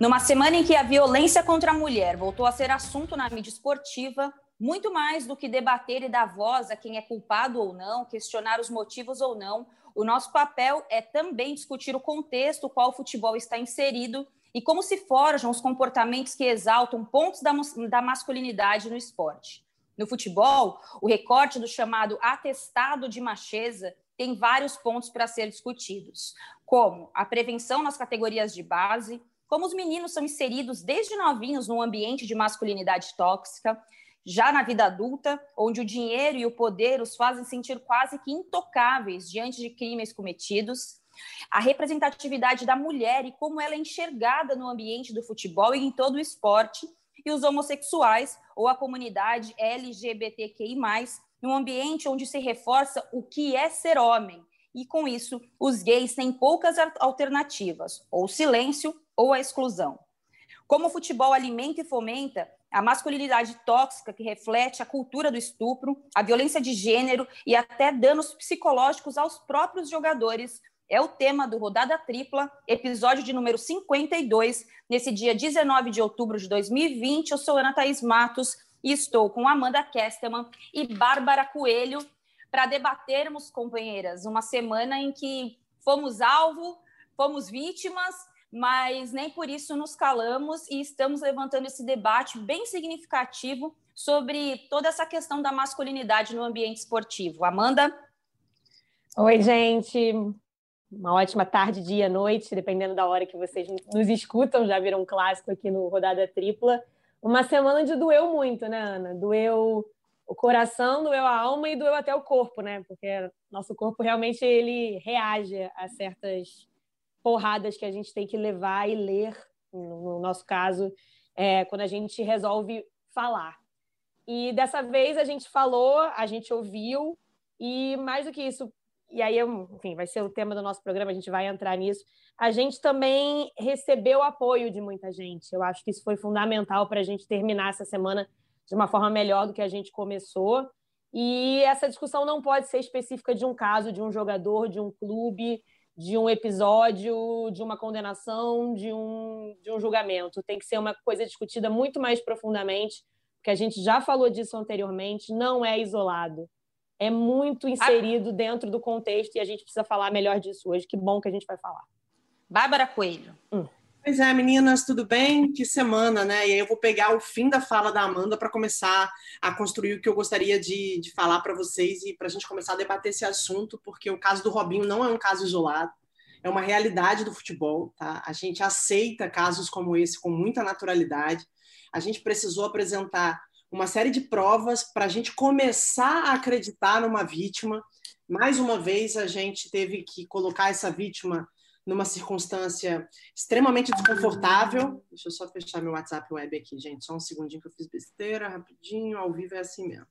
Numa semana em que a violência contra a mulher voltou a ser assunto na mídia esportiva, muito mais do que debater e dar voz a quem é culpado ou não, questionar os motivos ou não, o nosso papel é também discutir o contexto qual o futebol está inserido e como se forjam os comportamentos que exaltam pontos da, da masculinidade no esporte. No futebol, o recorte do chamado atestado de macheza tem vários pontos para ser discutidos, como a prevenção nas categorias de base, como os meninos são inseridos desde novinhos num ambiente de masculinidade tóxica, já na vida adulta, onde o dinheiro e o poder os fazem sentir quase que intocáveis diante de crimes cometidos, a representatividade da mulher e como ela é enxergada no ambiente do futebol e em todo o esporte, e os homossexuais ou a comunidade LGBTQI+, num ambiente onde se reforça o que é ser homem, e com isso os gays têm poucas alternativas, ou silêncio ou a exclusão. Como o futebol alimenta e fomenta a masculinidade tóxica que reflete a cultura do estupro, a violência de gênero e até danos psicológicos aos próprios jogadores, é o tema do Rodada Tripla, episódio de número 52, nesse dia 19 de outubro de 2020. Eu sou Ana Thaís Matos e estou com Amanda Kesterman e Bárbara Coelho para debatermos, companheiras, uma semana em que fomos alvo, fomos vítimas mas nem por isso nos calamos e estamos levantando esse debate bem significativo sobre toda essa questão da masculinidade no ambiente esportivo. Amanda? Oi, gente. Uma ótima tarde, dia, noite, dependendo da hora que vocês nos escutam, já viram um clássico aqui no Rodada Tripla. Uma semana de doeu muito, né, Ana? Doeu o coração, doeu a alma e doeu até o corpo, né? Porque nosso corpo realmente ele reage a certas porradas que a gente tem que levar e ler, no nosso caso, é, quando a gente resolve falar. E dessa vez a gente falou, a gente ouviu, e mais do que isso, e aí, enfim, vai ser o tema do nosso programa, a gente vai entrar nisso. A gente também recebeu apoio de muita gente. Eu acho que isso foi fundamental para a gente terminar essa semana de uma forma melhor do que a gente começou. E essa discussão não pode ser específica de um caso, de um jogador, de um clube, de um episódio, de uma condenação, de um, de um julgamento. Tem que ser uma coisa discutida muito mais profundamente, porque a gente já falou disso anteriormente, não é isolado. É muito inserido dentro do contexto e a gente precisa falar melhor disso hoje. Que bom que a gente vai falar. Bárbara Coelho. Hum. Pois é, meninas, tudo bem? Que semana, né? E aí eu vou pegar o fim da fala da Amanda para começar a construir o que eu gostaria de, de falar para vocês e para a gente começar a debater esse assunto, porque o caso do Robinho não é um caso isolado, é uma realidade do futebol, tá? A gente aceita casos como esse com muita naturalidade. A gente precisou apresentar uma série de provas para a gente começar a acreditar numa vítima. Mais uma vez, a gente teve que colocar essa vítima numa circunstância extremamente desconfortável. Deixa eu só fechar meu WhatsApp web aqui, gente. Só um segundinho que eu fiz besteira, rapidinho, ao vivo é assim mesmo.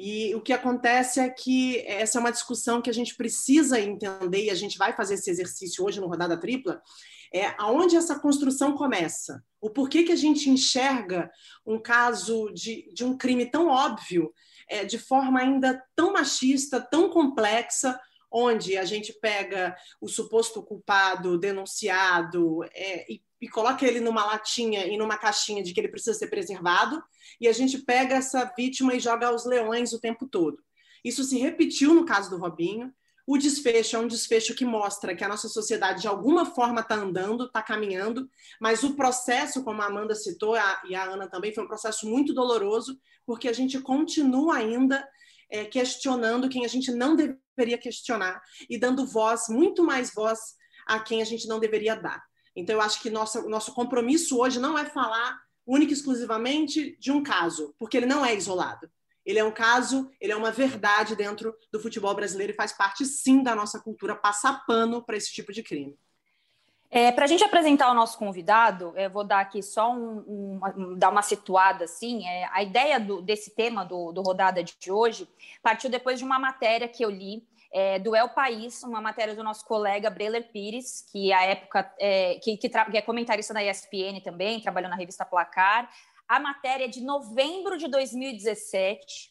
E o que acontece é que essa é uma discussão que a gente precisa entender, e a gente vai fazer esse exercício hoje no Rodada Tripla, é aonde essa construção começa. O porquê que a gente enxerga um caso de, de um crime tão óbvio, é, de forma ainda tão machista, tão complexa, onde a gente pega o suposto culpado, denunciado, é, e, e, coloca ele numa latinha e numa caixinha de que ele precisa ser preservado, e a gente pega essa vítima e joga aos leões o tempo todo. Isso se repetiu no caso do Robinho. O desfecho é um desfecho que mostra que a nossa sociedade de alguma forma está andando, está caminhando, mas o processo, como a Amanda citou a, e a Ana também, foi um processo muito doloroso, porque a gente continua ainda é, questionando quem a gente não deveria questionar e dando voz, muito mais voz, a quem a gente não deveria dar. Então, eu acho que nossa, nosso compromisso hoje não é falar única e exclusivamente de um caso, porque ele não é isolado. Ele é um caso, ele é uma verdade dentro do futebol brasileiro e faz parte, sim, da nossa cultura passar pano para esse tipo de crime. É, Para a gente apresentar o nosso convidado, eu vou dar aqui só um, um, dar uma situada assim. É, a ideia do, desse tema do, do rodada de hoje partiu depois de uma matéria que eu li é, do El País, uma matéria do nosso colega Breler Pires, que à época é, que, que, que, é comentarista da ESPN também, trabalhou na revista Placar. A matéria é de novembro de 2017,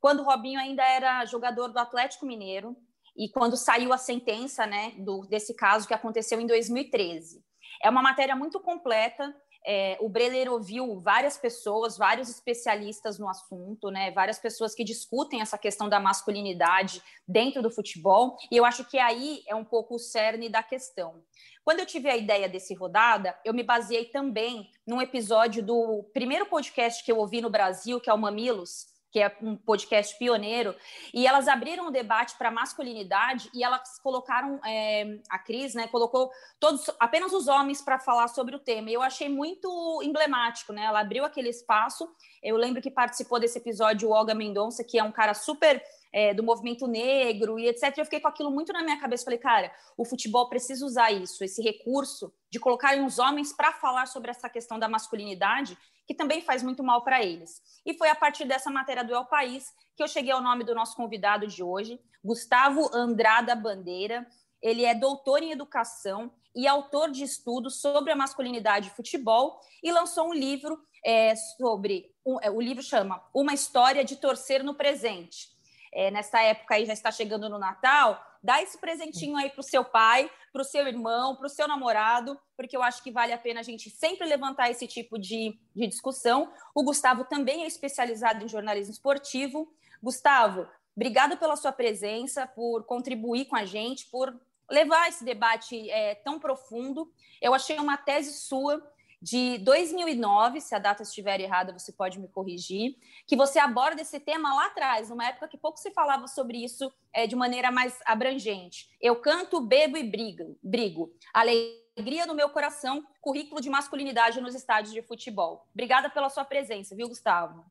quando o Robinho ainda era jogador do Atlético Mineiro e quando saiu a sentença né, do, desse caso que aconteceu em 2013. É uma matéria muito completa. É, o Breler ouviu várias pessoas, vários especialistas no assunto, né? Várias pessoas que discutem essa questão da masculinidade dentro do futebol, e eu acho que aí é um pouco o cerne da questão. Quando eu tive a ideia desse rodada, eu me baseei também num episódio do primeiro podcast que eu ouvi no Brasil, que é o Mamilos, que é um podcast pioneiro, e elas abriram o debate para masculinidade e elas colocaram, é, a Cris, né, colocou todos, apenas os homens para falar sobre o tema. E eu achei muito emblemático, né? Ela abriu aquele espaço. Eu lembro que participou desse episódio o Olga Mendonça, que é um cara super é, do movimento negro e etc. Eu fiquei com aquilo muito na minha cabeça. Falei, cara, o futebol precisa usar isso, esse recurso de colocarem os homens para falar sobre essa questão da masculinidade, que também faz muito mal para eles. E foi a partir dessa matéria do El País que eu cheguei ao nome do nosso convidado de hoje, Gustavo Andrada Bandeira. Ele é doutor em educação e autor de estudos sobre a masculinidade e futebol e lançou um livro é, sobre. Um, é, o livro chama Uma História de Torcer no Presente é, nessa época aí já está chegando no Natal, dá esse presentinho aí para o seu pai, para o seu irmão, para o seu namorado, porque eu acho que vale a pena a gente sempre levantar esse tipo de, de discussão. O Gustavo também é especializado em jornalismo esportivo. Gustavo, obrigado pela sua presença, por contribuir com a gente, por levar esse debate é, tão profundo. Eu achei uma tese sua de 2009, se a data estiver errada, você pode me corrigir, que você aborda esse tema lá atrás, numa época que pouco se falava sobre isso é, de maneira mais abrangente. Eu canto, bebo e brigo, brigo. Alegria no meu coração, currículo de masculinidade nos estádios de futebol. Obrigada pela sua presença, viu, Gustavo?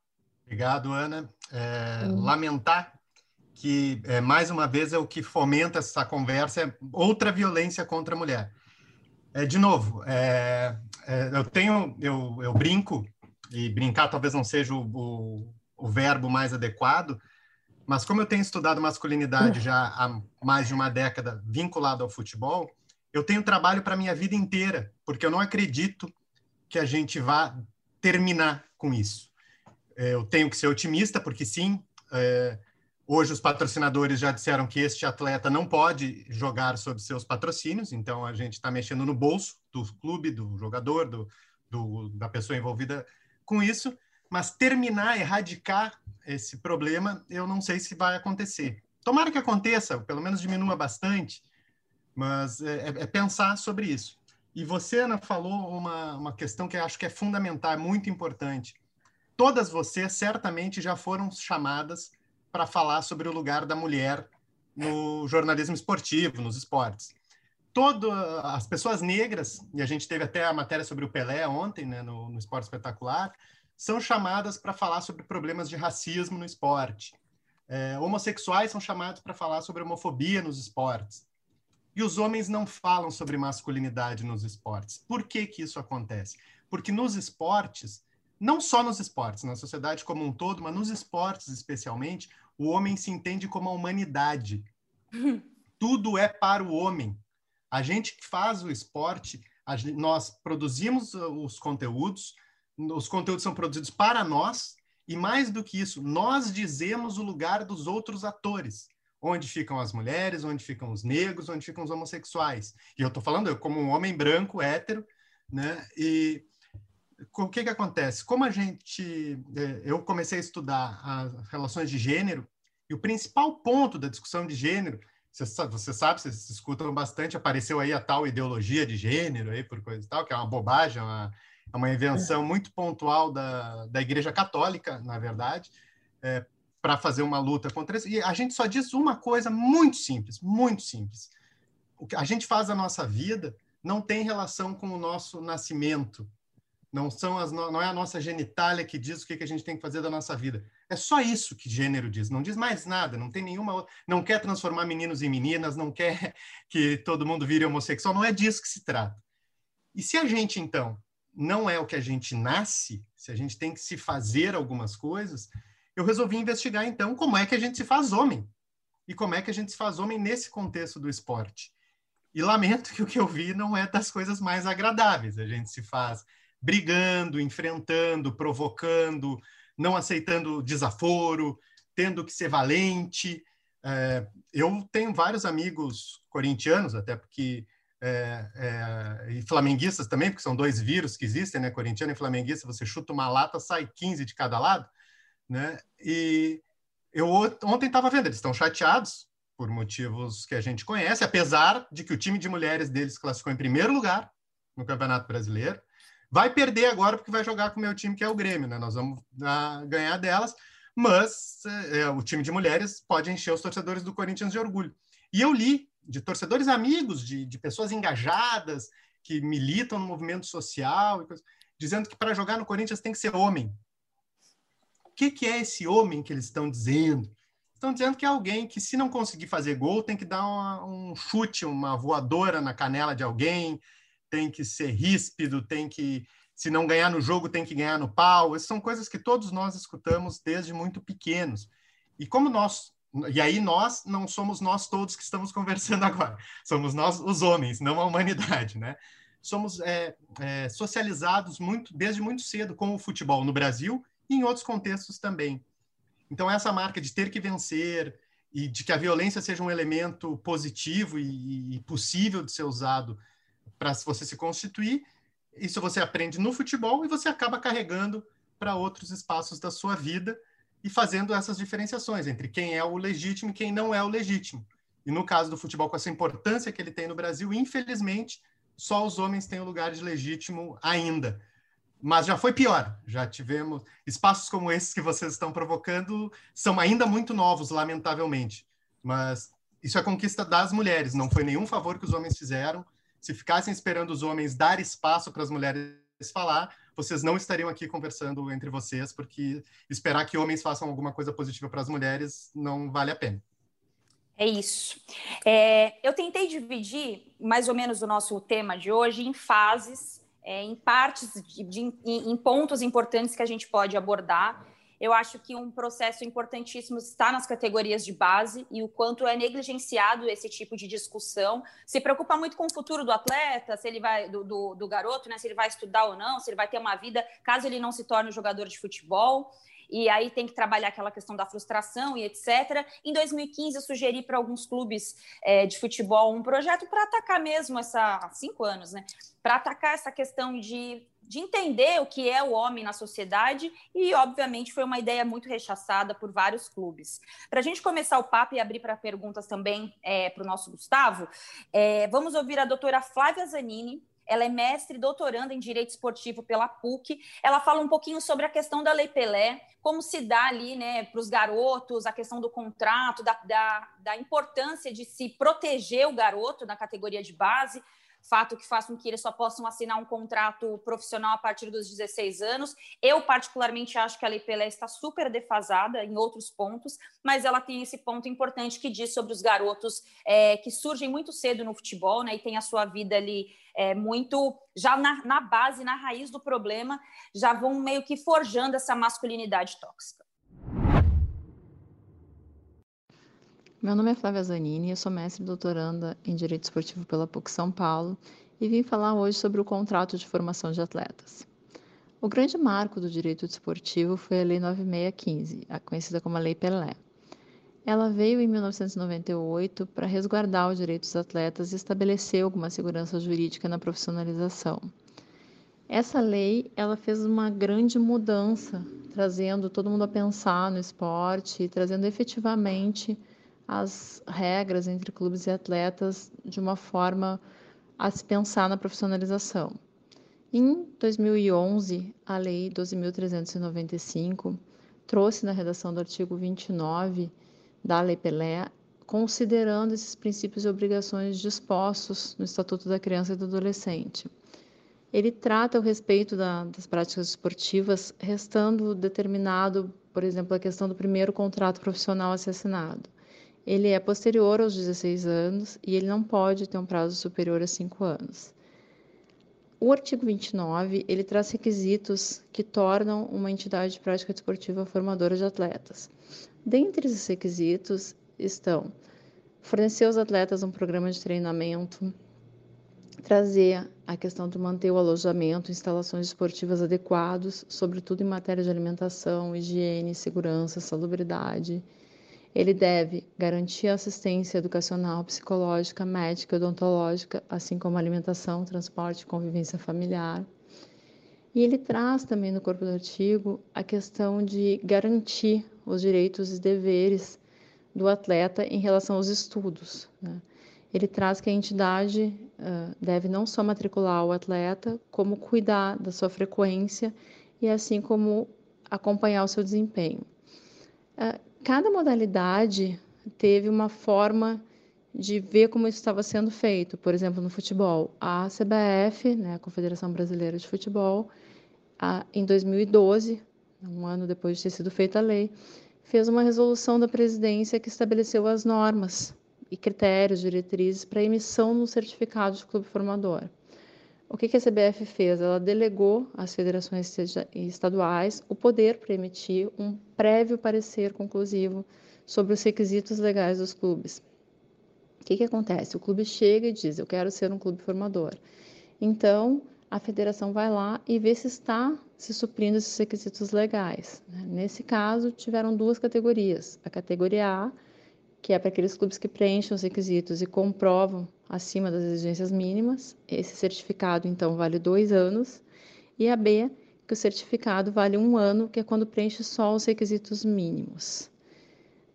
Obrigado, Ana. É, hum. Lamentar que, é, mais uma vez, é o que fomenta essa conversa, é outra violência contra a mulher. É, de novo, é, é, eu tenho, eu, eu brinco, e brincar talvez não seja o, o, o, verbo mais adequado, mas como eu tenho estudado masculinidade já há mais de uma década vinculado ao futebol, eu tenho trabalho para minha vida inteira, porque eu não acredito que a gente vá terminar com isso. É, eu tenho que ser otimista, porque sim, é, Hoje, os patrocinadores já disseram que este atleta não pode jogar sob seus patrocínios, então a gente está mexendo no bolso do clube, do jogador, do, do, da pessoa envolvida com isso. Mas terminar, erradicar esse problema, eu não sei se vai acontecer. Tomara que aconteça, pelo menos diminua bastante, mas é, é, é pensar sobre isso. E você, Ana, falou uma, uma questão que eu acho que é fundamental, é muito importante. Todas vocês certamente já foram chamadas para falar sobre o lugar da mulher no jornalismo esportivo, nos esportes. Todas as pessoas negras, e a gente teve até a matéria sobre o Pelé ontem, né, no, no Esporte Espetacular, são chamadas para falar sobre problemas de racismo no esporte. É, homossexuais são chamados para falar sobre homofobia nos esportes. E os homens não falam sobre masculinidade nos esportes. Por que, que isso acontece? Porque nos esportes, não só nos esportes, na sociedade como um todo, mas nos esportes especialmente, o homem se entende como a humanidade. Tudo é para o homem. A gente que faz o esporte, gente, nós produzimos os conteúdos, os conteúdos são produzidos para nós, e mais do que isso, nós dizemos o lugar dos outros atores. Onde ficam as mulheres, onde ficam os negros, onde ficam os homossexuais. E eu estou falando eu como um homem branco, hétero, né? E o que que acontece? Como a gente, é, eu comecei a estudar as relações de gênero e o principal ponto da discussão de gênero, você sabe, você sabe, vocês escutam bastante, apareceu aí a tal ideologia de gênero aí por coisa e tal, que é uma bobagem, é uma, é uma invenção muito pontual da, da Igreja Católica, na verdade, é, para fazer uma luta contra isso. E a gente só diz uma coisa muito simples, muito simples. O que a gente faz a nossa vida não tem relação com o nosso nascimento, não são as não é a nossa genitália que diz o que, que a gente tem que fazer da nossa vida. É só isso que gênero diz, não diz mais nada, não tem nenhuma não quer transformar meninos em meninas, não quer que todo mundo vire homossexual, não é disso que se trata. E se a gente então não é o que a gente nasce, se a gente tem que se fazer algumas coisas, eu resolvi investigar então como é que a gente se faz homem. E como é que a gente se faz homem nesse contexto do esporte. E lamento que o que eu vi não é das coisas mais agradáveis. A gente se faz brigando, enfrentando, provocando, não aceitando desaforo, tendo que ser valente. É, eu tenho vários amigos corintianos, até porque é, é, e flamenguistas também, porque são dois vírus que existem, né? Corintiano e flamenguista, você chuta uma lata, sai 15 de cada lado, né? E eu ontem estava vendo, eles estão chateados por motivos que a gente conhece, apesar de que o time de mulheres deles classificou em primeiro lugar no Campeonato Brasileiro. Vai perder agora porque vai jogar com o meu time, que é o Grêmio, né? Nós vamos ah, ganhar delas, mas é, o time de mulheres pode encher os torcedores do Corinthians de orgulho. E eu li de torcedores amigos, de, de pessoas engajadas, que militam no movimento social, dizendo que para jogar no Corinthians tem que ser homem. O que, que é esse homem que eles estão dizendo? Estão dizendo que é alguém que, se não conseguir fazer gol, tem que dar uma, um chute, uma voadora na canela de alguém, tem que ser ríspido, tem que, se não ganhar no jogo, tem que ganhar no pau. Essas são coisas que todos nós escutamos desde muito pequenos. E como nós e aí nós não somos nós todos que estamos conversando agora, somos nós os homens, não a humanidade, né? Somos é, é, socializados muito desde muito cedo com o futebol no Brasil e em outros contextos também. Então essa marca de ter que vencer e de que a violência seja um elemento positivo e, e possível de ser usado para você se constituir, isso você aprende no futebol e você acaba carregando para outros espaços da sua vida e fazendo essas diferenciações entre quem é o legítimo e quem não é o legítimo. E no caso do futebol, com essa importância que ele tem no Brasil, infelizmente, só os homens têm o lugar de legítimo ainda. Mas já foi pior. Já tivemos espaços como esses que vocês estão provocando, são ainda muito novos, lamentavelmente. Mas isso é conquista das mulheres, não foi nenhum favor que os homens fizeram. Se ficassem esperando os homens dar espaço para as mulheres falar, vocês não estariam aqui conversando entre vocês, porque esperar que homens façam alguma coisa positiva para as mulheres não vale a pena. É isso. É, eu tentei dividir mais ou menos o nosso tema de hoje em fases, é, em partes, de, de, em, em pontos importantes que a gente pode abordar. Eu acho que um processo importantíssimo está nas categorias de base e o quanto é negligenciado esse tipo de discussão. Se preocupa muito com o futuro do atleta, se ele vai do, do, do garoto, né? Se ele vai estudar ou não, se ele vai ter uma vida, caso ele não se torne um jogador de futebol e aí tem que trabalhar aquela questão da frustração e etc. Em 2015, eu sugeri para alguns clubes é, de futebol um projeto para atacar mesmo essa cinco anos, né? Para atacar essa questão de de entender o que é o homem na sociedade e, obviamente, foi uma ideia muito rechaçada por vários clubes. Para a gente começar o papo e abrir para perguntas também é, para o nosso Gustavo, é, vamos ouvir a doutora Flávia Zanini, ela é mestre doutoranda em Direito Esportivo pela PUC. Ela fala um pouquinho sobre a questão da Lei Pelé, como se dá ali né, para os garotos, a questão do contrato, da, da, da importância de se proteger o garoto na categoria de base, fato que faz com que eles só possam assinar um contrato profissional a partir dos 16 anos. Eu, particularmente, acho que a Lei Pelé está super defasada em outros pontos, mas ela tem esse ponto importante que diz sobre os garotos é, que surgem muito cedo no futebol né, e têm a sua vida ali é, muito já na, na base, na raiz do problema, já vão meio que forjando essa masculinidade tóxica. Meu nome é Flávia Zanini, eu sou mestre e doutoranda em Direito Esportivo pela PUC São Paulo e vim falar hoje sobre o contrato de formação de atletas. O grande marco do direito desportivo foi a Lei 9615, conhecida como a Lei Pelé. Ela veio em 1998 para resguardar o direito dos atletas e estabelecer alguma segurança jurídica na profissionalização. Essa lei, ela fez uma grande mudança, trazendo todo mundo a pensar no esporte, trazendo efetivamente as regras entre clubes e atletas de uma forma a se pensar na profissionalização. Em 2011, a Lei 12.395 trouxe na redação do artigo 29 da Lei Pelé, considerando esses princípios e obrigações dispostos no Estatuto da Criança e do Adolescente. Ele trata o respeito da, das práticas esportivas, restando determinado, por exemplo, a questão do primeiro contrato profissional a ser assinado ele é posterior aos 16 anos e ele não pode ter um prazo superior a 5 anos. O artigo 29, ele traz requisitos que tornam uma entidade de prática desportiva formadora de atletas. Dentre esses requisitos estão fornecer aos atletas um programa de treinamento, trazer a questão de manter o alojamento, instalações esportivas adequados, sobretudo em matéria de alimentação, higiene, segurança, salubridade, Ele deve garantir assistência educacional, psicológica, médica, odontológica, assim como alimentação, transporte convivência familiar. E ele traz também no corpo do artigo a questão de garantir os direitos e deveres do atleta em relação aos estudos. Né? Ele traz que a entidade uh, deve não só matricular o atleta, como cuidar da sua frequência e assim como acompanhar o seu desempenho. Uh, cada modalidade teve uma forma de ver como isso estava sendo feito. Por exemplo, no futebol, a CBF, né, a Confederação Brasileira de Futebol, a, em 2012, um ano depois de ter sido feita a lei, fez uma resolução da presidência que estabeleceu as normas e critérios, diretrizes para emissão no certificado de clube formador. O que, que a CBF fez? Ela delegou às federações estaduais o poder para emitir um prévio parecer conclusivo sobre os requisitos legais dos clubes. O que, que acontece? O clube chega e diz: Eu quero ser um clube formador. Então, a federação vai lá e vê se está se suprindo esses requisitos legais. Né? Nesse caso, tiveram duas categorias: a categoria A, que é para aqueles clubes que preenchem os requisitos e comprovam acima das exigências mínimas. Esse certificado, então, vale dois anos. E a B, que o certificado vale um ano, que é quando preenche só os requisitos mínimos.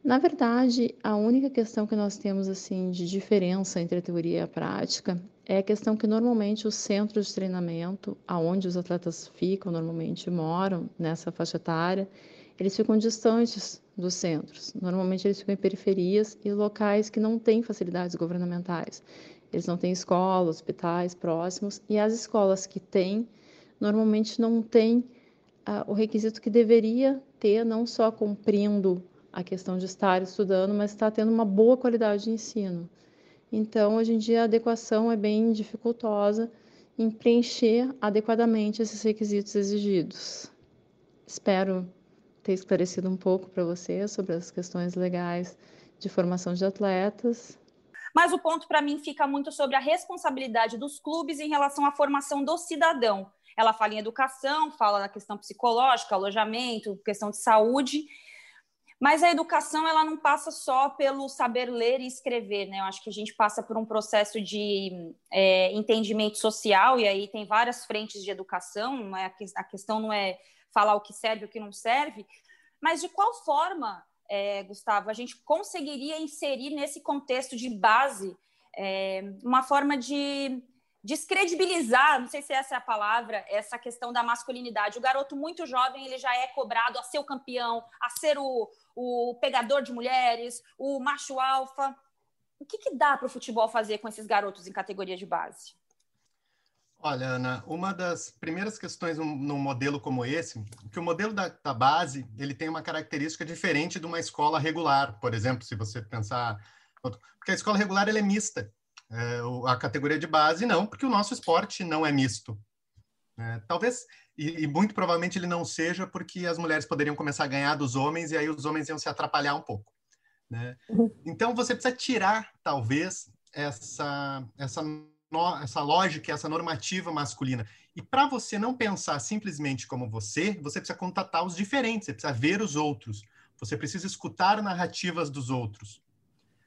Na verdade, a única questão que nós temos assim de diferença entre a teoria e a prática é a questão que normalmente os centros de treinamento, aonde os atletas ficam, normalmente moram nessa faixa etária, eles ficam distantes dos centros. Normalmente eles ficam em periferias e locais que não têm facilidades governamentais. Eles não têm escola, hospitais próximos e as escolas que têm normalmente não têm uh, o requisito que deveria ter, não só cumprindo a questão de estar estudando, mas está tendo uma boa qualidade de ensino. Então, hoje em dia, a adequação é bem dificultosa em preencher adequadamente esses requisitos exigidos. Espero ter esclarecido um pouco para você sobre as questões legais de formação de atletas. Mas o ponto para mim fica muito sobre a responsabilidade dos clubes em relação à formação do cidadão. Ela fala em educação, fala da questão psicológica, alojamento, questão de saúde, mas a educação ela não passa só pelo saber ler e escrever, né? Eu acho que a gente passa por um processo de é, entendimento social e aí tem várias frentes de educação. Não é a questão não é falar o que serve e o que não serve, mas de qual forma, é, Gustavo, a gente conseguiria inserir nesse contexto de base é, uma forma de descredibilizar, não sei se essa é a palavra, essa questão da masculinidade. O garoto muito jovem, ele já é cobrado a ser o campeão, a ser o, o pegador de mulheres, o macho alfa. O que, que dá para o futebol fazer com esses garotos em categoria de base? Olha, Ana, uma das primeiras questões num, modelo como esse, que o modelo da, da, base ele tem uma característica diferente de uma escola regular, por exemplo, se você pensar, porque a escola regular ela é mista, é, a categoria de base não, porque o nosso esporte não é misto. É, talvez e, e, muito provavelmente ele não seja porque as mulheres poderiam começar a ganhar dos homens e aí os homens iam se atrapalhar um pouco. Né? Uhum. Então você precisa tirar, talvez, essa, essa, no, essa lógica, essa normativa masculina. E para você não pensar simplesmente como você, você precisa contatar os diferentes, você precisa ver os outros, você precisa escutar narrativas dos outros.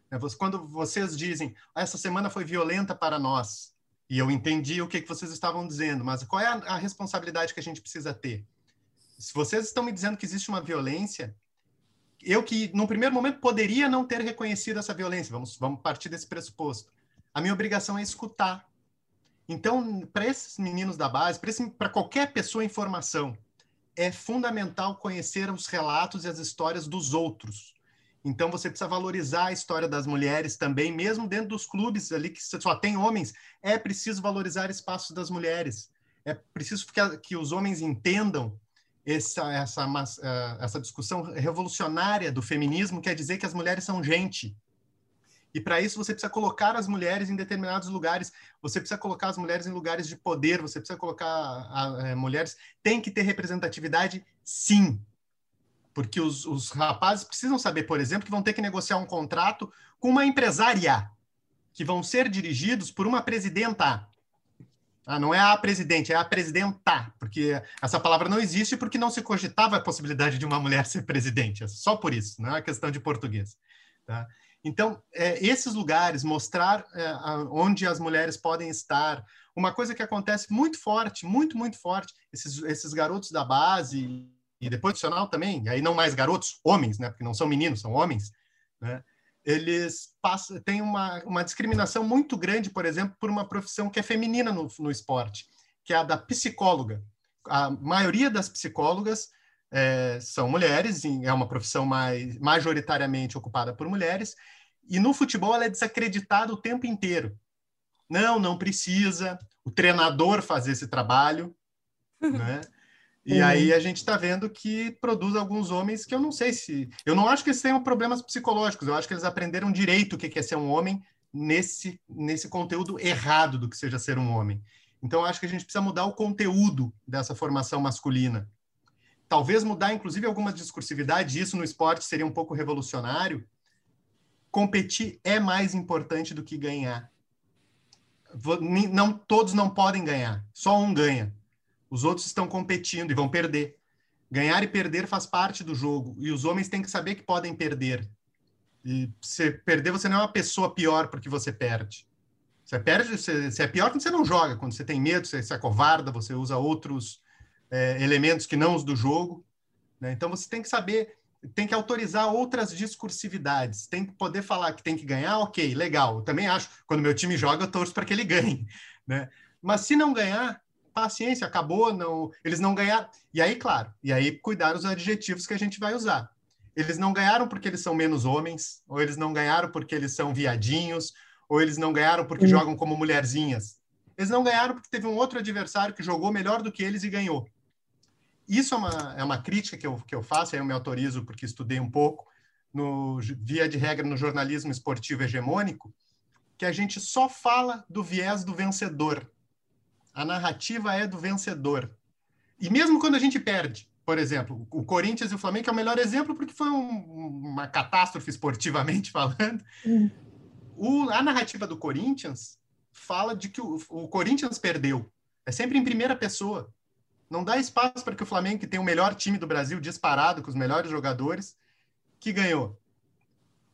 Né? Quando vocês dizem, ah, essa semana foi violenta para nós, e eu entendi o que, vocês estavam dizendo, mas qual é a, a responsabilidade que a gente precisa ter? Se vocês estão me dizendo que existe uma violência, eu que, num primeiro momento, poderia não ter reconhecido essa violência, vamos, vamos partir desse pressuposto. A minha obrigação é escutar. Então, para esses meninos da base, para qualquer pessoa em formação, é fundamental conhecer os relatos e as histórias dos outros. Então você precisa valorizar a história das mulheres também, mesmo dentro dos clubes ali que só tem homens, é preciso valorizar espaços das mulheres. É preciso que, que os homens entendam essa, essa, essa discussão revolucionária do feminismo, quer dizer que as mulheres são gente. E para isso você precisa colocar as mulheres em determinados lugares, você precisa colocar as mulheres em lugares de poder, você precisa colocar a, a, eh, mulheres. Tem que ter representatividade, sim, porque os, os rapazes precisam saber, por exemplo, que vão ter que negociar um contrato com uma empresária, que vão ser dirigidos por uma presidenta. Ah, não é a presidente, é a presidenta, porque essa palavra não existe porque não se cogitava a possibilidade de uma mulher ser presidente, é só por isso, não é uma questão de português. Tá? Então, é, esses lugares, mostrar é, onde as mulheres podem estar, uma coisa que acontece muito forte, muito, muito forte, esses, esses garotos da base e depois profissional também, aí não mais garotos, homens, né, porque não são meninos, são homens, né, eles passam, têm uma, uma discriminação muito grande, por exemplo, por uma profissão que é feminina no, no esporte, que é a da psicóloga. A maioria das psicólogas é, são mulheres, é uma profissão mais, majoritariamente ocupada por mulheres, e no futebol ela é desacreditada o tempo inteiro. Não, não precisa o treinador fazer esse trabalho, né? E uhum. aí a gente está vendo que produz alguns homens que eu não sei se. Eu não acho que eles tenham problemas psicológicos, eu acho que eles aprenderam direito o que é ser um homem nesse, nesse conteúdo errado do que seja ser um homem. Então, acho que a gente precisa mudar o conteúdo dessa formação masculina. Talvez mudar, inclusive, alguma discursividade, isso no esporte seria um pouco revolucionário. Competir é mais importante do que ganhar. Não, todos não podem ganhar, só um ganha. Os outros estão competindo e vão perder. Ganhar e perder faz parte do jogo. E os homens têm que saber que podem perder. E se perder, você não é uma pessoa pior porque você perde. Você perde, você, você é pior quando você não joga, quando você tem medo, você se acovarda, você usa outros é, elementos que não os do jogo. Né? Então você tem que saber, tem que autorizar outras discursividades, tem que poder falar que tem que ganhar, ok, legal. Eu também acho, quando meu time joga, eu torço para que ele ganhe. Né? Mas se não ganhar, paciência, acabou, não, eles não ganharam. E aí, claro, e aí cuidar os adjetivos que a gente vai usar. Eles não ganharam porque eles são menos homens, ou eles não ganharam porque eles são viadinhos, ou eles não ganharam porque uhum. jogam como mulherzinhas. Eles não ganharam porque teve um outro adversário que jogou melhor do que eles e ganhou. Isso é uma, é uma crítica que eu, que eu faço, aí eu me autorizo porque estudei um pouco, no, via de regra no jornalismo esportivo hegemônico, que a gente só fala do viés do vencedor, a narrativa é do vencedor. E mesmo quando a gente perde, por exemplo, o Corinthians e o Flamengo é o melhor exemplo porque foi um, uma catástrofe esportivamente falando. O, a narrativa do Corinthians fala de que o, o, Corinthians perdeu. É sempre em primeira pessoa. Não dá espaço para que o Flamengo, que tem o melhor time do Brasil disparado, com os melhores jogadores, que ganhou.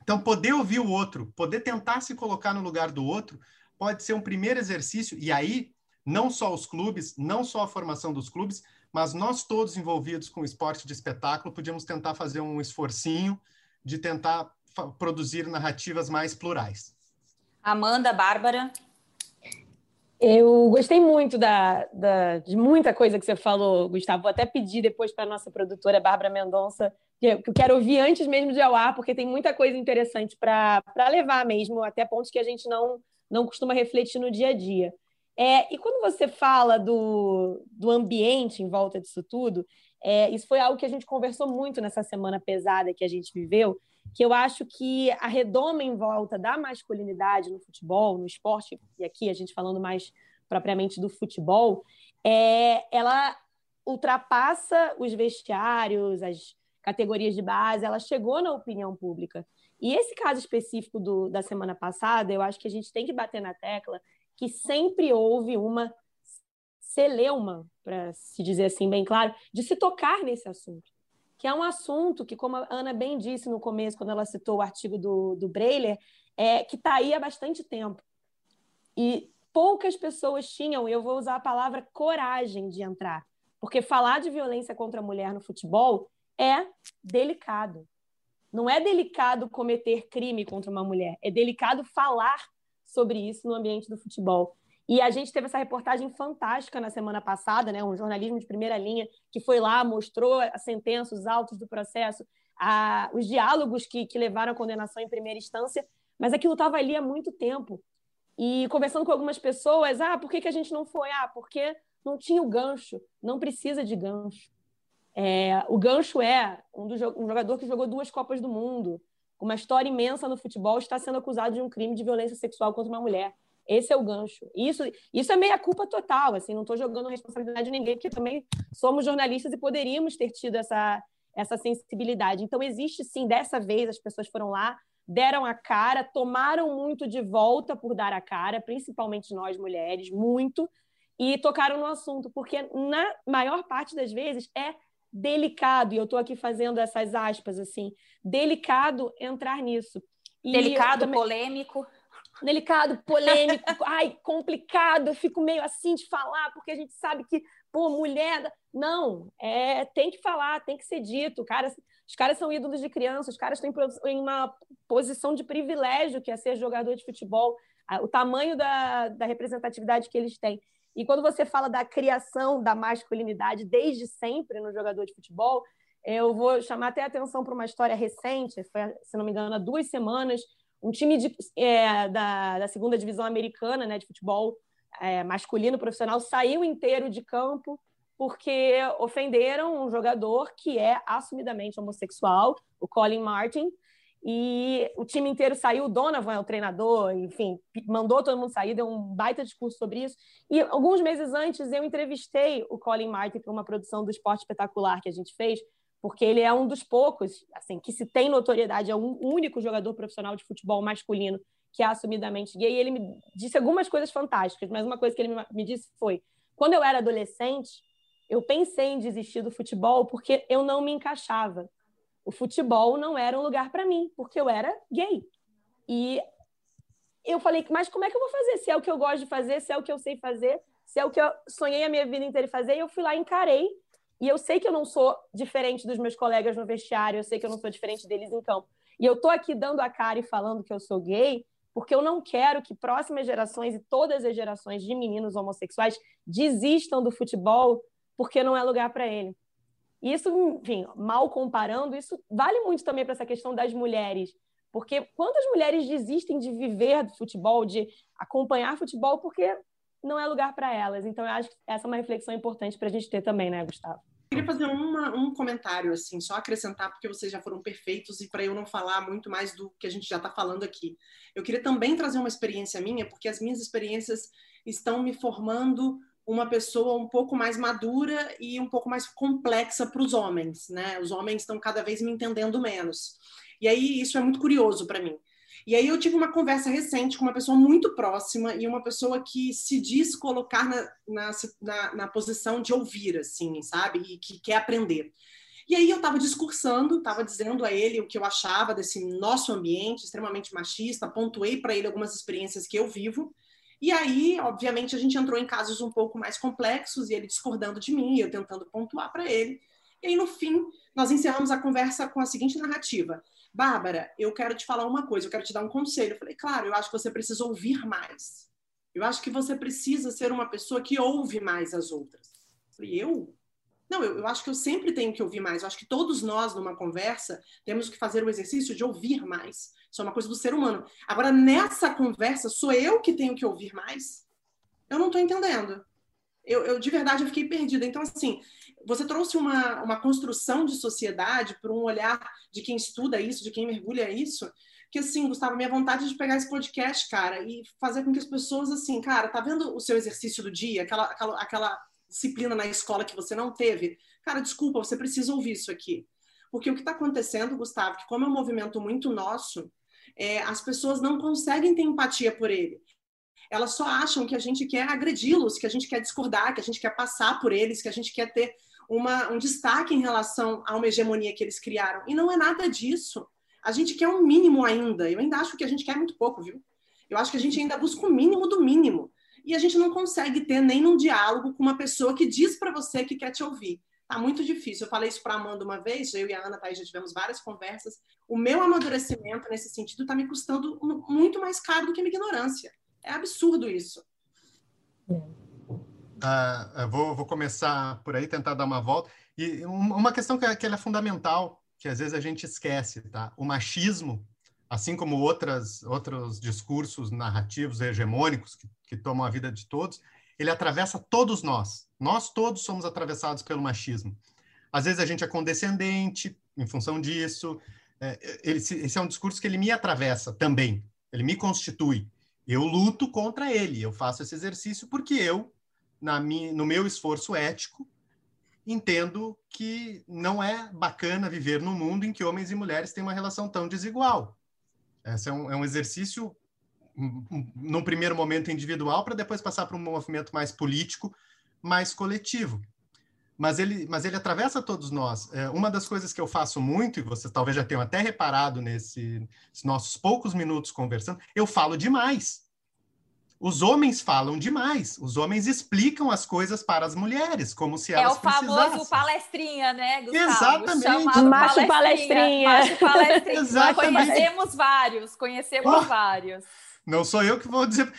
Então, poder ouvir o outro, poder tentar se colocar no lugar do outro, pode ser um primeiro exercício. E aí, não só os clubes, não só a formação dos clubes, mas nós todos envolvidos com o esporte de espetáculo podíamos tentar fazer um esforcinho de tentar produzir narrativas mais plurais. Amanda, Bárbara. Eu gostei muito da, da, de muita coisa que você falou, Gustavo. Vou até pedir depois para a nossa produtora, Bárbara Mendonça, que eu quero ouvir antes mesmo de ao ar, porque tem muita coisa interessante para levar mesmo, até pontos que a gente não, não costuma refletir no dia a dia. É, e quando você fala do, do ambiente em volta disso tudo, é, isso foi algo que a gente conversou muito nessa semana pesada que a gente viveu, que eu acho que a redoma em volta da masculinidade no futebol, no esporte, e aqui a gente falando mais propriamente do futebol, é, ela ultrapassa os vestiários, as categorias de base, ela chegou na opinião pública. E esse caso específico do, da semana passada, eu acho que a gente tem que bater na tecla que sempre houve uma celeuma, para se dizer assim bem claro, de se tocar nesse assunto. Que é um assunto que, como a Ana bem disse no começo, quando ela citou o artigo do, do Breiler, é, que está aí há bastante tempo. E poucas pessoas tinham, eu vou usar a palavra coragem de entrar. Porque falar de violência contra a mulher no futebol é delicado. Não é delicado cometer crime contra uma mulher, é delicado falar sobre isso no ambiente do futebol. E a gente teve essa reportagem fantástica na semana passada, né? um jornalismo de primeira linha, que foi lá, mostrou a sentença, os autos do processo, a, os diálogos que, que levaram à condenação em primeira instância, mas aquilo estava ali há muito tempo. E conversando com algumas pessoas, ah, por que, que a gente não foi? Ah, porque não tinha o gancho, não precisa de gancho. É, o gancho é um, do, um jogador que jogou duas Copas do Mundo, uma história imensa no futebol, está sendo acusado de um crime de violência sexual contra uma mulher. Esse é o gancho. Isso, isso é meia culpa total. Assim, não estou jogando responsabilidade de ninguém, porque também somos jornalistas e poderíamos ter tido essa, essa sensibilidade. Então, existe sim, dessa vez, as pessoas foram lá, deram a cara, tomaram muito de volta por dar a cara, principalmente nós mulheres, muito. e tocaram no assunto, porque na maior parte das vezes é delicado, e eu estou aqui fazendo essas aspas assim, delicado entrar nisso. E delicado, também... polêmico. Delicado, polêmico, ai, complicado, eu fico meio assim de falar, porque a gente sabe que, pô, mulher. Não, é, tem que falar, tem que ser dito. Cara, os caras são ídolos de criança, os caras estão em uma posição de privilégio que é ser jogador de futebol, o tamanho da, da representatividade que eles têm. E quando você fala da criação da masculinidade desde sempre no jogador de futebol, eu vou chamar até atenção para uma história recente, foi, se não me engano, há duas semanas, um time de, é, da, da, segunda divisão americana né, de futebol é, masculino profissional saiu inteiro de campo porque ofenderam um jogador que é assumidamente homossexual, o Colin Martin, e o time inteiro saiu, o Donovan é o treinador, enfim, mandou todo mundo sair, deu um baita discurso sobre isso. E alguns meses antes eu entrevistei o Colin Martin para uma produção do Esporte Espetacular que a gente fez, porque ele é um dos poucos, assim, que se tem notoriedade, é o único jogador profissional de futebol masculino que é assumidamente gay. E ele me disse algumas coisas fantásticas, mas uma coisa que ele me disse foi: quando eu era adolescente, eu pensei em desistir do futebol porque eu não me encaixava o futebol não era um lugar para mim, porque eu era gay. E eu falei, mas como é que eu vou fazer? Se é o que eu gosto de fazer, se é o que eu sei fazer, se é o que eu sonhei a minha vida inteira fazer, e eu fui lá encarei. E eu sei que eu não sou diferente dos meus colegas no vestiário, eu sei que eu não sou diferente deles em campo. E eu tô aqui dando a cara e falando que eu sou gay, porque eu não quero que próximas gerações e todas as gerações de meninos homossexuais desistam do futebol porque não é lugar para ele. Isso, enfim, mal comparando, isso vale muito também para essa questão das mulheres. Porque quantas mulheres desistem de viver do futebol, de acompanhar futebol, porque não é lugar para elas? Então, eu acho que essa é uma reflexão importante para a gente ter também, né, Gustavo? Eu queria fazer uma, um comentário, assim, só acrescentar, porque vocês já foram perfeitos e para eu não falar muito mais do que a gente já está falando aqui. Eu queria também trazer uma experiência minha, porque as minhas experiências estão me formando uma pessoa um pouco mais madura e um pouco mais complexa para os homens, né? Os homens estão cada vez me entendendo menos. E aí isso é muito curioso para mim. E aí eu tive uma conversa recente com uma pessoa muito próxima e uma pessoa que se diz colocar na, na, na, na posição de ouvir, assim, sabe? E que quer aprender. E aí eu estava discursando, estava dizendo a ele o que eu achava desse nosso ambiente extremamente machista, pontuei para ele algumas experiências que eu vivo, e aí, obviamente, a gente entrou em casos um pouco mais complexos e ele discordando de mim, eu tentando pontuar para ele. E aí, no fim, nós encerramos a conversa com a seguinte narrativa: Bárbara, eu quero te falar uma coisa, eu quero te dar um conselho. Eu falei, claro, eu acho que você precisa ouvir mais. Eu acho que você precisa ser uma pessoa que ouve mais as outras. Eu falei, eu? Não, eu, eu acho que eu sempre tenho que ouvir mais. Eu acho que todos nós, numa conversa, temos que fazer o exercício de ouvir mais. Isso é uma coisa do ser humano. Agora, nessa conversa, sou eu que tenho que ouvir mais? Eu não estou entendendo. Eu, eu, de verdade, eu fiquei perdida. Então, assim, você trouxe uma, uma construção de sociedade para um olhar de quem estuda isso, de quem mergulha isso, que, assim, Gustavo, minha vontade de pegar esse podcast, cara, e fazer com que as pessoas, assim, cara, tá vendo o seu exercício do dia, aquela, aquela, aquela disciplina na escola que você não teve? Cara, desculpa, você precisa ouvir isso aqui. Porque o que está acontecendo, Gustavo, que como é um movimento muito nosso, é, as pessoas não conseguem ter empatia por ele. Elas só acham que a gente quer agredi-los, que a gente quer discordar, que a gente quer passar por eles, que a gente quer ter uma, um destaque em relação a uma hegemonia que eles criaram. E não é nada disso. A gente quer um mínimo ainda. Eu ainda acho que a gente quer muito pouco, viu? Eu acho que a gente ainda busca o mínimo do mínimo. E a gente não consegue ter nem num diálogo com uma pessoa que diz para você que quer te ouvir. Tá muito difícil. Eu falei isso para Amanda uma vez, eu e a Ana tá, já tivemos várias conversas. O meu amadurecimento nesse sentido está me custando muito mais caro do que a minha ignorância. É absurdo isso. Uh, vou, vou, começar por aí, tentar dar uma volta. E uma questão que, que é fundamental, que às vezes a gente esquece, tá? O machismo, assim como outras, outros discursos narrativos hegemônicos que, que tomam a vida de todos, ele atravessa todos nós. Nós todos somos atravessados pelo machismo. Às vezes a gente é condescendente em função disso. É, ele, esse é um discurso que ele me atravessa também. Ele me constitui. Eu luto contra ele. Eu faço esse exercício porque eu, na minha, no meu esforço ético, entendo que não é bacana viver num mundo em que homens e mulheres têm uma relação tão desigual. Esse é um, é um exercício num primeiro momento individual para depois passar para um movimento mais político, mais coletivo. Mas ele, mas ele atravessa todos nós. É, uma das coisas que eu faço muito, e vocês talvez já tenham até reparado nesses nossos poucos minutos conversando, eu falo demais. Os homens falam demais. Os homens explicam as coisas para as mulheres, como se é elas precisassem. É o famoso palestrinha, né, Gustavo? Exatamente. Macho palestrinha. Macho palestrinha. Exatamente. Conhecemos vários, conhecemos oh. vários. Não sou eu que vou dizer,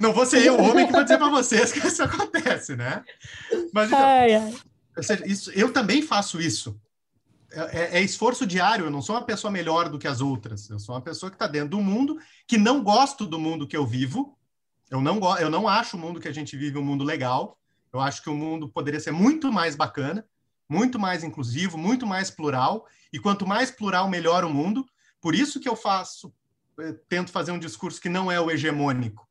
não vou ser eu, o homem, que vou dizer para vocês que isso acontece, né? Mas então, ai, ai. Isso, eu também faço isso. É, é, é, esforço diário. Eu não sou uma pessoa melhor do que as outras. Eu sou uma pessoa que está dentro do mundo, que não gosto do mundo que eu vivo, eu não, eu não acho o mundo que a gente vive um mundo legal. Eu acho que o mundo poderia ser muito mais bacana, muito mais inclusivo, muito mais plural. E quanto mais plural, melhor o mundo. Por isso que eu faço, eh, tento fazer um discurso que não é o hegemônico.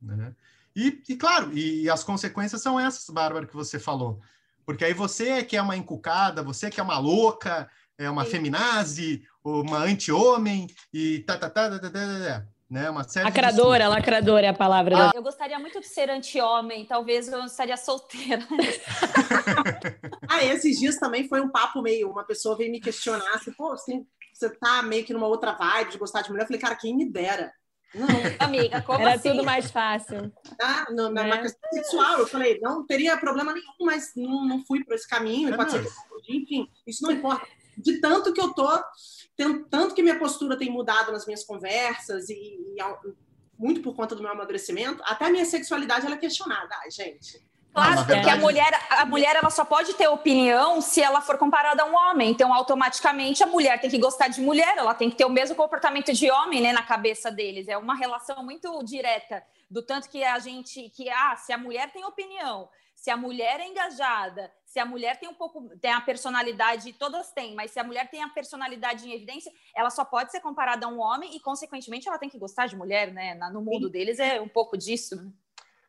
Né? E, e, claro, e as consequências são essas, Bárbara, que você falou. Porque aí você é que é uma encucada, você que é uma louca, é uma Sim. feminazi, uma anti-homem, e tá, tá, tá, tá, tá, tá, tá né? Uma série lacradora, de lacradora é a palavra. Ah, eu gostaria muito de ser anti-homem, talvez eu estaria solteira. ah, esses dias também foi um papo meio, uma pessoa veio me questionar, assim, pô, assim, você tá meio que numa outra vibe de gostar de mulher. Eu falei, cara, quem me dera. Não, amiga, como Era assim? tudo mais fácil. Ah, no, na, é. questão sexual, eu falei, não teria problema nenhum, mas não, não fui por esse caminho, é pode ser que, enfim, isso não importa. De tanto que eu tô tanto que minha postura tem mudado nas minhas conversas e, e muito por conta do meu amadurecimento, até a minha sexualidade ela é questionada, Ai, gente. Claro, porque a mulher, a mulher ela só pode ter opinião se ela for comparada a um homem. Então, automaticamente, a mulher tem que gostar de mulher, ela tem que ter o mesmo comportamento de homem, né, na cabeça deles. É uma relação muito direta do tanto que a gente que ah, se a mulher tem opinião, se a mulher é engajada, se a mulher tem um pouco, tem a personalidade, todas têm, mas se a mulher tem a personalidade em evidência, ela só pode ser comparada a um homem e, consequentemente, ela tem que gostar de mulher, né? No mundo deles é um pouco disso.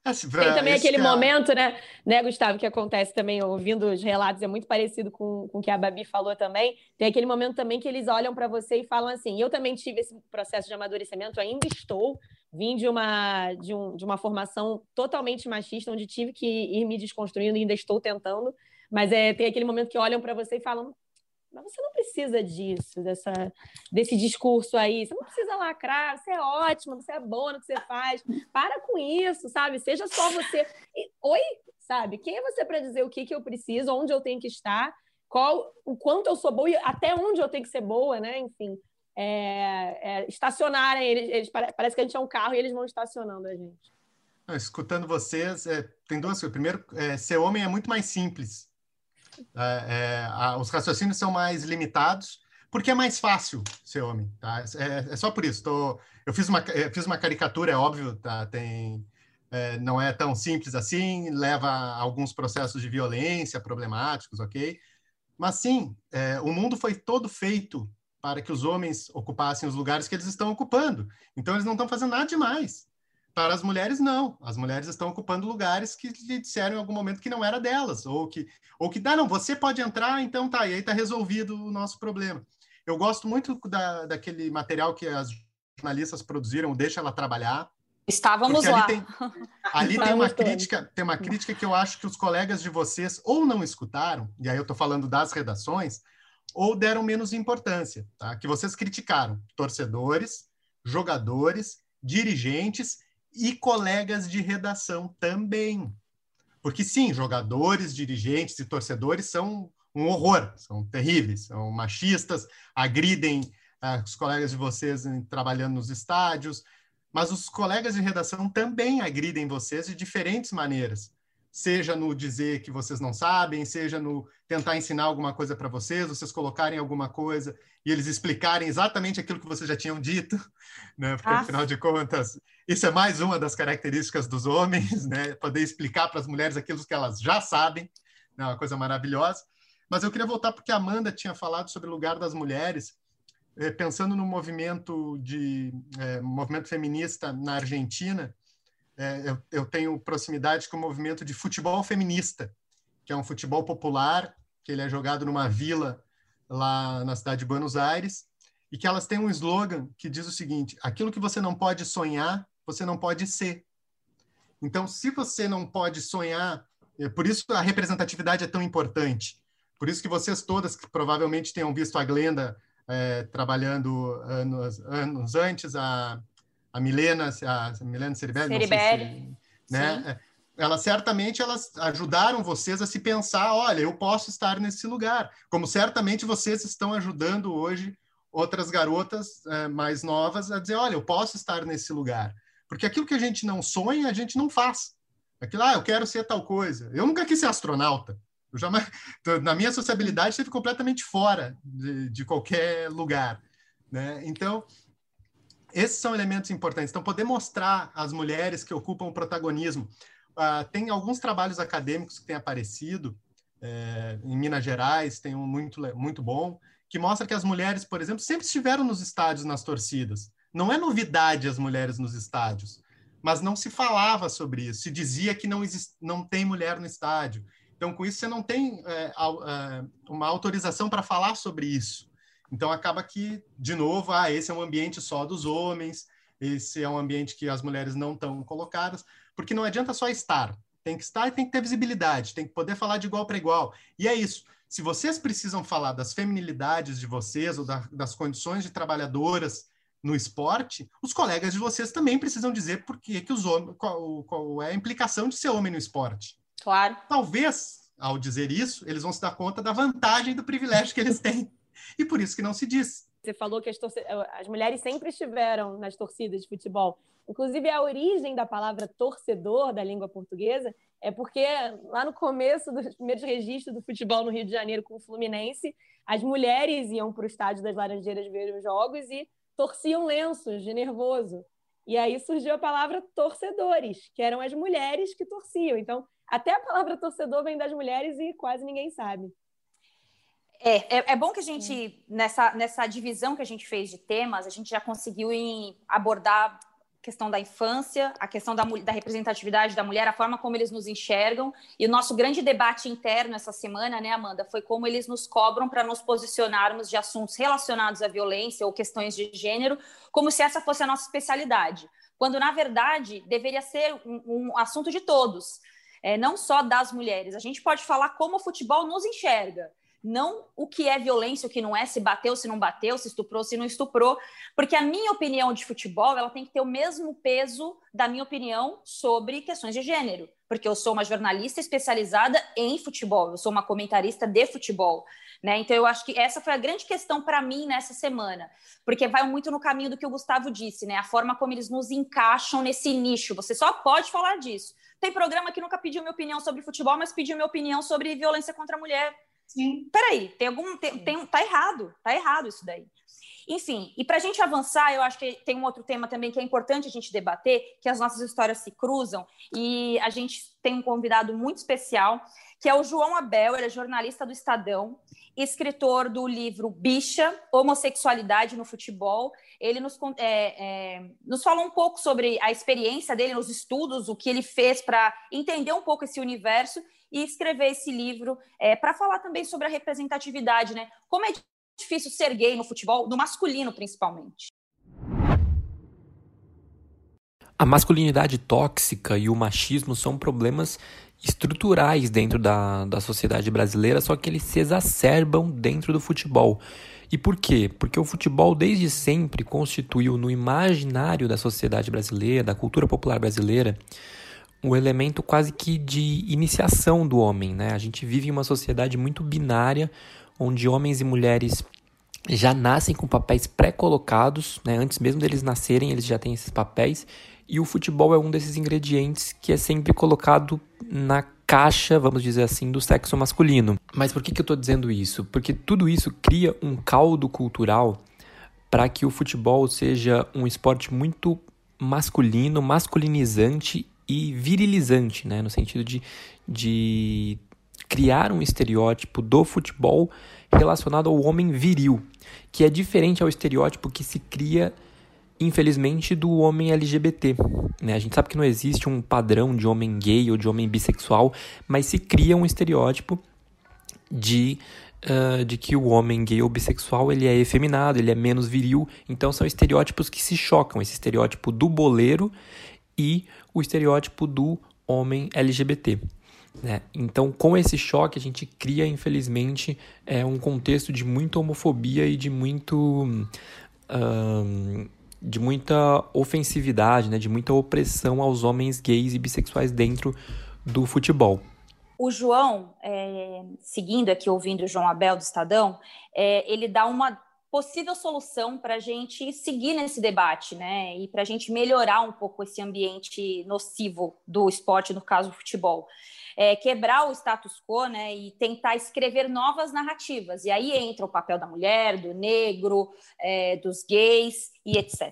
É, tem também aquele é... momento, né, né, Gustavo, que acontece também, ouvindo os relatos, é muito parecido com, com o que a Babi falou também. Tem aquele momento também que eles olham para você e falam assim: eu também tive esse processo de amadurecimento, ainda estou, vim de uma, de, um, de uma formação totalmente machista, onde tive que ir me desconstruindo ainda estou tentando. Mas é, tem aquele momento que olham para você e falam: mas você não precisa disso, dessa, desse discurso aí. Você não precisa lacrar, você é ótima, você é boa no que você faz. Para com isso, sabe? Seja só você. E, Oi, sabe? Quem é você para dizer o que, que eu preciso, onde eu tenho que estar, qual, o quanto eu sou boa e até onde eu tenho que ser boa, né? Enfim. É, é, estacionarem, eles, eles, parece que a gente é um carro e eles vão estacionando a gente. Escutando vocês, é, tem duas coisas. Primeiro, é, ser homem é muito mais simples é, é, a, os raciocínios são mais limitados, porque é mais fácil ser homem. Tá? É, é só por isso. Tô, eu fiz uma, eu fiz uma caricatura, é óbvio, tá? tem, é, não é tão simples assim, leva a alguns processos de violência problemáticos, ok? Mas sim, é, o mundo foi todo feito para que os homens ocupassem os lugares que eles estão ocupando. Então, eles não estão fazendo nada demais. Para as mulheres, não. As mulheres estão ocupando lugares que lhe disseram em algum momento que não era delas, ou que, ou que, ah, não, você pode entrar, então tá, e aí está resolvido o nosso problema. Eu gosto muito da, daquele material que as jornalistas produziram, Deixa Ela Trabalhar. Estávamos lá. Tem, ali tem uma crítica, tem uma crítica que eu acho que os colegas de vocês ou não escutaram, e aí eu estou falando das redações, ou deram menos importância, tá? Que vocês criticaram torcedores, jogadores, dirigentes e colegas de redação também. Porque, sim, jogadores, dirigentes e torcedores são um horror, são terríveis, são machistas, agridem uh, os colegas de vocês em, trabalhando nos estádios, mas os colegas de redação também agridem vocês de diferentes maneiras seja no dizer que vocês não sabem, seja no tentar ensinar alguma coisa para vocês, vocês colocarem alguma coisa e eles explicarem exatamente aquilo que vocês já tinham dito, né? Porque ah. afinal de contas, isso é mais uma das características dos homens, né? Poder explicar para as mulheres aquilo que elas já sabem, é uma coisa maravilhosa. Mas eu queria voltar porque a Amanda tinha falado sobre o lugar das mulheres, eh, pensando no movimento de é, movimento feminista na Argentina é, eu, eu, tenho proximidade com o movimento de futebol feminista, que é um futebol popular, que ele é jogado numa vila lá na cidade de Buenos Aires, e que elas têm um slogan que diz o seguinte: aquilo que você não pode sonhar, você não pode ser. Então, se você não pode sonhar, é por isso a representatividade é tão importante. Por isso que vocês todas que provavelmente tenham visto a Glenda é, trabalhando anos, anos antes, a, a Milena, a Milena Ceribelli, Ceribelli. Se, né? É, elas certamente elas ajudaram vocês a se pensar, olha, eu posso estar nesse lugar, como certamente vocês estão ajudando hoje outras garotas é, mais novas a dizer, olha, eu posso estar nesse lugar, porque aquilo que a gente não sonha a gente não faz. Aquilo, ah, eu quero ser tal coisa. Eu nunca quis ser astronauta. Eu jamais, na minha sociabilidade, esteve completamente fora de, de qualquer lugar. Né? Então, esses são elementos importantes. Então, poder mostrar às mulheres que ocupam o protagonismo. Uh, tem alguns trabalhos acadêmicos que têm aparecido é, em Minas Gerais, tem um muito, muito bom, que mostra que as mulheres, por exemplo, sempre estiveram nos estádios, nas torcidas. Não é novidade as mulheres nos estádios, mas não se falava sobre isso. Se dizia que não, existe, não tem mulher no estádio. Então, com isso, você não tem é, é, uma autorização para falar sobre isso. Então, acaba que, de novo, ah, esse é um ambiente só dos homens, esse é um ambiente que as mulheres não estão colocadas, porque não adianta só estar. Tem que estar e tem que ter visibilidade, tem que poder falar de igual para igual. E é isso. Se vocês precisam falar das feminilidades de vocês ou da, das condições de trabalhadoras no esporte, os colegas de vocês também precisam dizer por que, que os homens, qual, qual é a implicação de ser homem no esporte. Claro. Talvez, ao dizer isso, eles vão se dar conta da vantagem do privilégio que eles têm. E por isso que não se diz. Você falou que as, as mulheres sempre estiveram nas torcidas de futebol. Inclusive, a origem da palavra torcedor da língua portuguesa é porque lá no começo dos primeiros registros do futebol no Rio de Janeiro com o Fluminense, as mulheres iam para o estádio das Laranjeiras ver os jogos e torciam lenços de nervoso. E aí surgiu a palavra torcedores, que eram as mulheres que torciam. Então, até a palavra torcedor vem das mulheres e quase ninguém sabe. É, é, é, bom que a gente, nessa, nessa divisão que a gente fez de temas, a gente já conseguiu abordar a questão da infância, a questão da, da, representatividade da mulher, a forma como eles nos enxergam. E o nosso grande debate interno essa semana, né, Amanda, foi como eles nos cobram para nos posicionarmos de assuntos relacionados à violência ou questões de gênero, como se essa fosse a nossa especialidade. Quando, na verdade, deveria ser um, um assunto de todos é, não só das mulheres. A gente pode falar como o futebol nos enxerga, não o que é violência, o que não é, se bateu, se não bateu, se estuprou, se não estuprou, porque a minha opinião de futebol ela tem que ter o mesmo peso da minha opinião sobre questões de gênero, porque eu sou uma jornalista especializada em futebol, eu sou uma comentarista de futebol. Né? Então, eu acho que essa foi a grande questão para mim nessa semana, porque vai muito no caminho do que o Gustavo disse, né? A forma como eles nos encaixam nesse nicho. Você só pode falar disso. Tem programa que nunca pediu minha opinião sobre futebol, mas pediu minha opinião sobre violência contra a mulher. Sim. Peraí, tem algum. Tem, tem, tá errado, tá errado isso daí. Enfim, e para a gente avançar, eu acho que tem um outro tema também que é importante a gente debater, que as nossas histórias se cruzam, e a gente tem um convidado muito especial, que é o João Abel, ele é jornalista do Estadão, escritor do livro Bicha, Homossexualidade no Futebol. Ele nos, é, é, nos falou um pouco sobre a experiência dele nos estudos, o que ele fez para entender um pouco esse universo e escrever esse livro é, para falar também sobre a representatividade, né? Como é difícil ser gay no futebol, no masculino principalmente. A masculinidade tóxica e o machismo são problemas estruturais dentro da, da sociedade brasileira, só que eles se exacerbam dentro do futebol. E por quê? Porque o futebol desde sempre constituiu no imaginário da sociedade brasileira, da cultura popular brasileira, um elemento quase que de iniciação do homem. Né? A gente vive em uma sociedade muito binária, onde homens e mulheres já nascem com papéis pré-colocados, né? antes mesmo deles nascerem, eles já têm esses papéis, e o futebol é um desses ingredientes que é sempre colocado na caixa, vamos dizer assim, do sexo masculino. Mas por que, que eu estou dizendo isso? Porque tudo isso cria um caldo cultural para que o futebol seja um esporte muito masculino, masculinizante e virilizante, né? no sentido de, de criar um estereótipo do futebol relacionado ao homem viril, que é diferente ao estereótipo que se cria infelizmente, do homem LGBT. Né? A gente sabe que não existe um padrão de homem gay ou de homem bissexual, mas se cria um estereótipo de uh, de que o homem gay ou bissexual ele é efeminado, ele é menos viril. Então são estereótipos que se chocam, esse estereótipo do boleiro e o estereótipo do homem LGBT. Né? Então, com esse choque, a gente cria, infelizmente, é, um contexto de muita homofobia e de muito. de muita ofensividade, né? de muita opressão aos homens gays e bissexuais dentro do futebol. O João, é, seguindo aqui, ouvindo o João Abel do Estadão, é, ele dá uma possível solução para a gente seguir nesse debate, né? E para a gente melhorar um pouco esse ambiente nocivo do esporte, no caso do futebol. É, quebrar o status quo né, e tentar escrever novas narrativas. E aí entra o papel da mulher, do negro, é, dos gays e etc.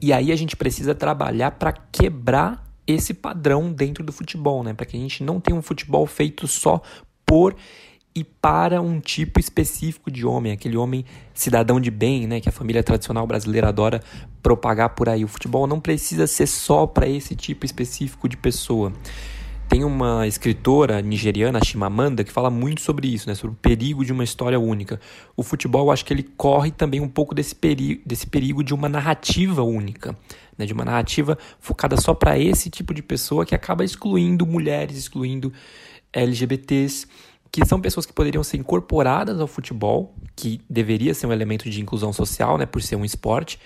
E aí a gente precisa trabalhar para quebrar esse padrão dentro do futebol, né? Para que a gente não tenha um futebol feito só por e para um tipo específico de homem, aquele homem cidadão de bem, né, que a família tradicional brasileira adora propagar por aí. O futebol não precisa ser só para esse tipo específico de pessoa. Tem uma escritora nigeriana, Chimamanda, que fala muito sobre isso, né, sobre o perigo de uma história única. O futebol, acho que ele corre também um pouco desse perigo, desse perigo de uma narrativa única, né, de uma narrativa focada só para esse tipo de pessoa que acaba excluindo mulheres, excluindo LGBTs que são pessoas que poderiam ser incorporadas ao futebol, que deveria ser um elemento de inclusão social, né, por ser um esporte,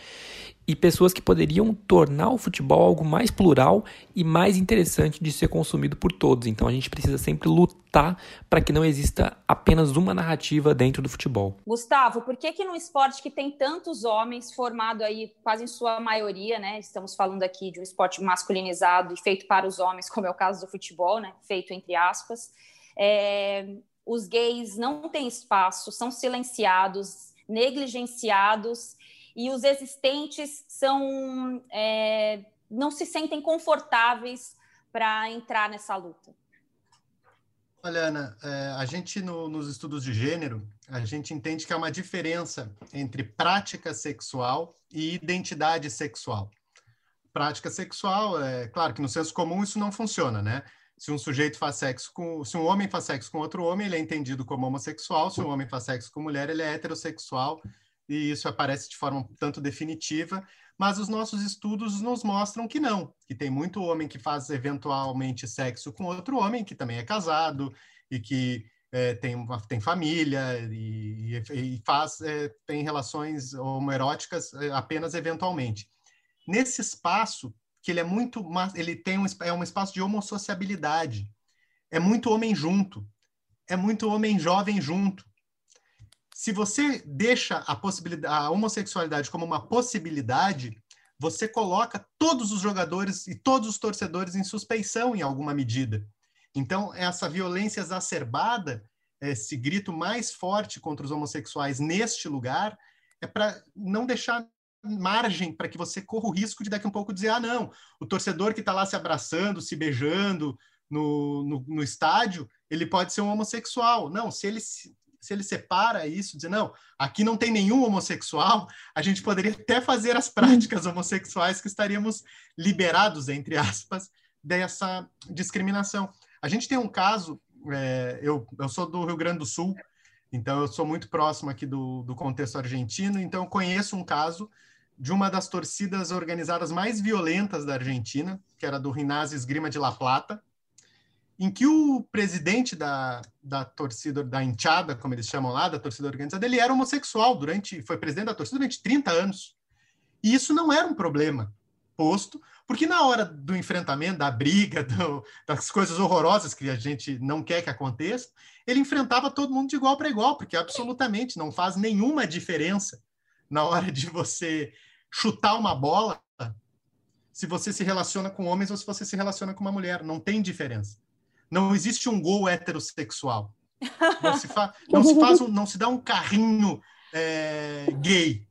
e pessoas que poderiam tornar o futebol algo mais plural e mais interessante de ser consumido por todos. Então a gente precisa sempre lutar para que não exista apenas uma narrativa dentro do futebol. Gustavo, por que que num esporte que tem tantos homens formado aí quase em sua maioria, né? Estamos falando aqui de um esporte masculinizado e feito para os homens, como é o caso do futebol, né? Feito entre aspas. É, os gays não têm espaço, são silenciados, negligenciados e os existentes são é, não se sentem confortáveis para entrar nessa luta. Olha, Ana, é, a gente no, nos estudos de gênero, a gente entende que há uma diferença entre prática sexual e identidade sexual. Prática sexual, é claro que no senso comum isso não funciona, né? Se um sujeito faz sexo com, se um homem faz sexo com outro homem, ele é entendido como homossexual. Se um homem faz sexo com mulher, ele é heterossexual. E isso aparece de forma tanto definitiva. Mas os nossos estudos nos mostram que não, que tem muito homem que faz eventualmente sexo com outro homem que também é casado e que é, tem, uma, tem família e, e faz é, tem relações homoeróticas é, apenas eventualmente. Nesse espaço, que ele é muito ele tem um, é um espaço de homossociabilidade. É muito homem junto. É muito homem jovem junto. Se você deixa a possibilidade a homossexualidade como uma possibilidade, você coloca todos os jogadores e todos os torcedores em suspeição em alguma medida. Então, essa violência exacerbada, esse grito mais forte contra os homossexuais neste lugar, é para não deixar margem para que você corra o risco de daqui a um pouco dizer: ah, não, o torcedor que está lá se abraçando, se beijando no, no, no, estádio, ele pode ser um homossexual. Não, se ele, se ele separa isso, dizer, não, aqui não tem nenhum homossexual, a gente poderia até fazer as práticas homossexuais que estaríamos liberados, entre aspas, dessa discriminação. A gente tem um caso, é, eu, eu sou do Rio Grande do Sul, então eu sou muito próximo aqui do, do contexto argentino, então conheço um caso de uma das torcidas organizadas mais violentas da Argentina, que era do Rinazzi Esgrima de La Plata, em que o presidente da, da torcida, da enxada, como eles chamam lá, da torcida organizada, ele era homossexual durante, foi presidente da torcida durante 30 anos. E isso não era um problema posto, porque na hora do enfrentamento, da briga, do, das coisas horrorosas que a gente não quer que aconteça, ele enfrentava todo mundo de igual para igual, porque absolutamente não faz nenhuma diferença na hora de você chutar uma bola se você se relaciona com homens ou se você se relaciona com uma mulher. Não tem diferença. Não existe um gol heterossexual. Não se, fa não se, faz um, não se dá um carrinho é, gay.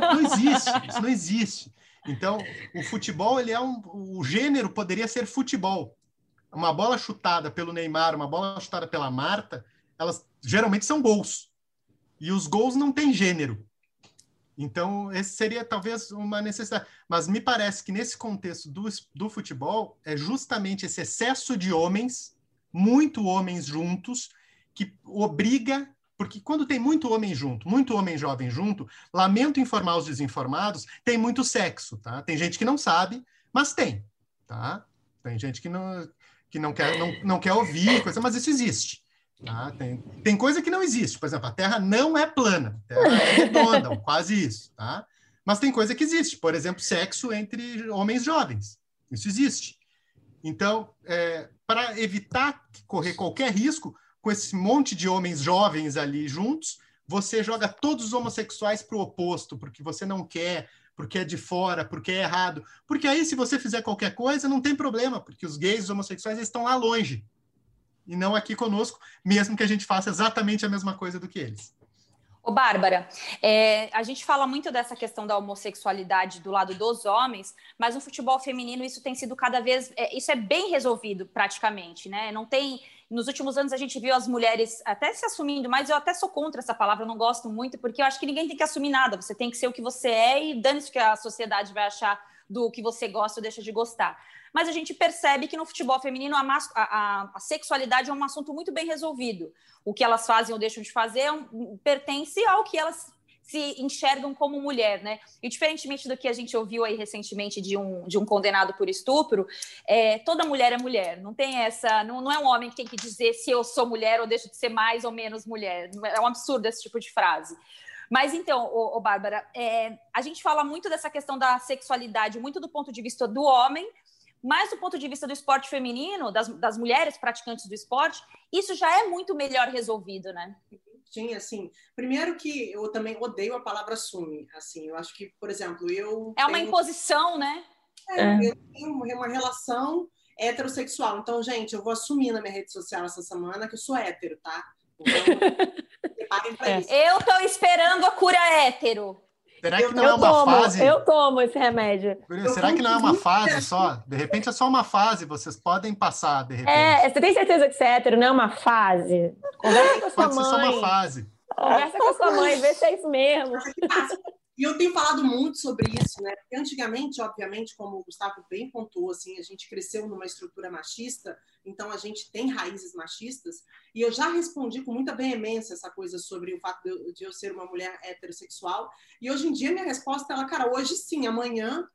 Não existe, isso não existe. Então, o futebol, ele é um, o gênero poderia ser futebol. Uma bola chutada pelo Neymar, uma bola chutada pela Marta, elas geralmente são gols. E os gols não têm gênero. Então, esse seria talvez uma necessidade. Mas me parece que nesse contexto do, do futebol, é justamente esse excesso de homens muito homens juntos, que obriga porque quando tem muito homem junto, muito homem jovem junto, lamento informar os desinformados, tem muito sexo, tá? Tem gente que não sabe, mas tem, tá? Tem gente que não, que não, quer, não, não quer ouvir, coisa, mas isso existe. Tá? Tem, tem coisa que não existe. Por exemplo, a Terra não é plana, a Terra é redonda, quase isso. Tá? Mas tem coisa que existe. Por exemplo, sexo entre homens jovens. Isso existe. Então, é, para evitar correr qualquer risco, com esse monte de homens jovens ali juntos, você joga todos os homossexuais para o oposto, porque você não quer, porque é de fora, porque é errado. Porque aí, se você fizer qualquer coisa, não tem problema, porque os gays, os homossexuais, estão lá longe. E não aqui conosco, mesmo que a gente faça exatamente a mesma coisa do que eles. Ô, Bárbara, é, a gente fala muito dessa questão da homossexualidade do lado dos homens, mas no futebol feminino isso tem sido cada vez. É, isso é bem resolvido praticamente, né? Não tem. Nos últimos anos a gente viu as mulheres até se assumindo, mas eu até sou contra essa palavra, não gosto muito, porque eu acho que ninguém tem que assumir nada. Você tem que ser o que você é e dane-se que a sociedade vai achar do que você gosta ou deixa de gostar mas a gente percebe que no futebol feminino a, a, a, sexualidade é um assunto muito bem resolvido. O que elas fazem ou deixam de fazer é um, pertence ao que elas se enxergam como mulher, né? E diferentemente do que a gente ouviu aí recentemente de um, de um condenado por estupro, é, toda mulher é mulher. Não tem essa, não, não é um homem que tem que dizer se eu sou mulher ou deixo de ser mais ou menos mulher. É um absurdo esse tipo de frase. Mas então, ô, ô Bárbara, é, a gente fala muito dessa questão da sexualidade, muito do ponto de vista do homem, mas do ponto de vista do esporte feminino, das, das mulheres praticantes do esporte, isso já é muito melhor resolvido, né? Sim, assim, primeiro que eu também odeio a palavra assume, assim, eu acho que, por exemplo, eu... É uma tenho... imposição, né? É, é. eu tenho uma relação heterossexual, então, gente, eu vou assumir na minha rede social essa semana que eu sou hétero, tá? Então, é. Eu tô esperando a cura hétero. Será que não é uma tomo, fase? Eu tomo esse remédio. Será que não é uma fase só? De repente é só uma fase, vocês podem passar, de repente. É, você tem certeza que você é hétero, não é uma fase? Conversa com a sua Pode mãe. ser só uma fase. Conversa com a sua mãe, vê se é isso mesmo. E eu tenho falado muito sobre isso, né? Porque antigamente, obviamente, como o Gustavo bem pontuou, assim, a gente cresceu numa estrutura machista, então a gente tem raízes machistas. E eu já respondi com muita veemência essa coisa sobre o fato de eu, ser uma mulher heterossexual. E hoje em dia minha resposta é, cara, hoje sim, amanhã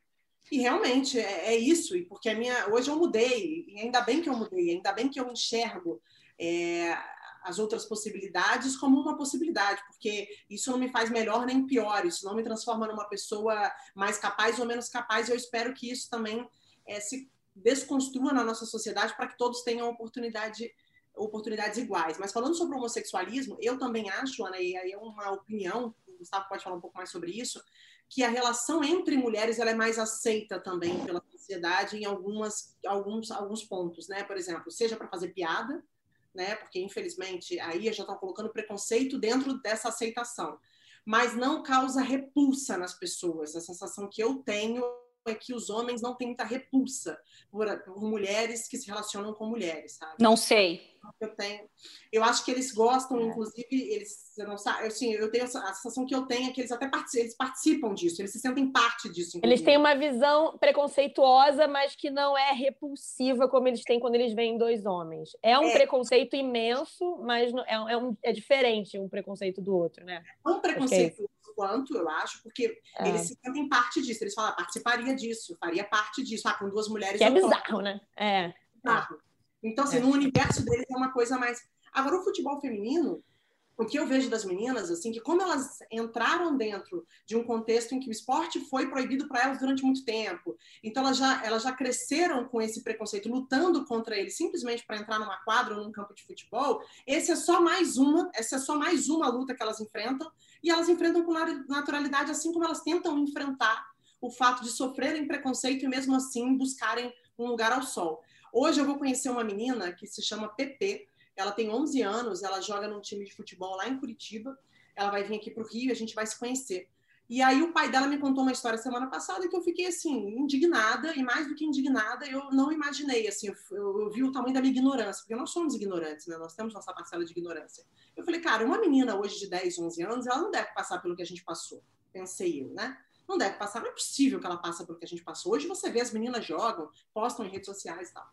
e realmente é, é, isso, e porque a minha hoje eu mudei, e ainda bem que eu mudei, ainda bem que eu enxergo é, as outras possibilidades como uma possibilidade, porque isso não me faz melhor nem pior, isso não me transforma numa pessoa mais capaz ou menos capaz, e eu espero que isso também é, se desconstrua na nossa sociedade para que todos tenham oportunidade, oportunidades iguais. Mas falando sobre o homossexualismo, eu também acho, Ana, e aí é uma opinião, o Gustavo pode falar um pouco mais sobre isso, que a relação entre mulheres ela é mais aceita também pela sociedade em algumas, alguns, alguns pontos, né? Por exemplo, seja para fazer piada, né? Porque infelizmente aí já estão colocando preconceito dentro dessa aceitação, mas não causa repulsa nas pessoas. A sensação que eu tenho é que os homens não têm muita repulsa por, por mulheres que se relacionam com mulheres, sabe? Não sei eu tenho. Eu acho que eles gostam, é. inclusive, eles não sabe, assim, eu tenho a sensação que eu tenho é que eles até participam, eles participam disso, eles se sentem parte disso. Inclusive. Eles têm uma visão preconceituosa, mas que não é repulsiva como eles têm quando eles veem dois homens. É um é. preconceito imenso, mas é, é, um, é diferente um preconceito do outro, né? É um preconceito é quanto, eu acho, porque é. eles se sentem parte disso. Eles falam, ah, participaria disso, faria parte disso. Ah, com duas mulheres. Que é bizarro, né? É. Bizarro. Então, assim, é. no universo deles é uma coisa mais. Agora, o futebol feminino, o que eu vejo das meninas, assim, que como elas entraram dentro de um contexto em que o esporte foi proibido para elas durante muito tempo, então elas já, elas já cresceram com esse preconceito, lutando contra ele simplesmente para entrar numa quadra ou num campo de futebol, esse é só mais uma, essa é só mais uma luta que elas enfrentam, e elas enfrentam com naturalidade, assim como elas tentam enfrentar o fato de sofrerem preconceito e mesmo assim buscarem um lugar ao sol. Hoje eu vou conhecer uma menina que se chama PP. Ela tem 11 anos, ela joga num time de futebol lá em Curitiba. Ela vai vir aqui para o Rio a gente vai se conhecer. E aí o pai dela me contou uma história semana passada que eu fiquei assim indignada e mais do que indignada eu não imaginei assim eu, eu, vi o tamanho da minha ignorância porque nós somos ignorantes né nós temos nossa parcela de ignorância eu falei cara uma menina hoje de 10 11 anos ela não deve passar pelo que a gente passou pensei eu né não deve passar, não é possível que ela passe pelo que a gente passou. Hoje você vê as meninas jogam, postam em redes sociais e tal.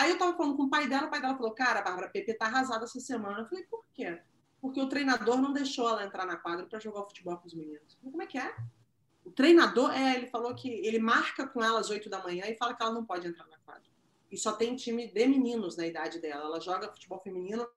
Aí eu tava falando com o pai dela, o pai dela falou, cara, Bárbara Pepe tá arrasada essa semana. Eu falei, por quê? Porque o treinador não deixou ela entrar na quadra para jogar futebol com os meninos. Falei, como é que é? O treinador, é, ele falou que ele marca com ela às 8 da manhã e fala que ela não pode entrar na quadra. E só tem time de meninos na idade dela. Ela joga futebol feminino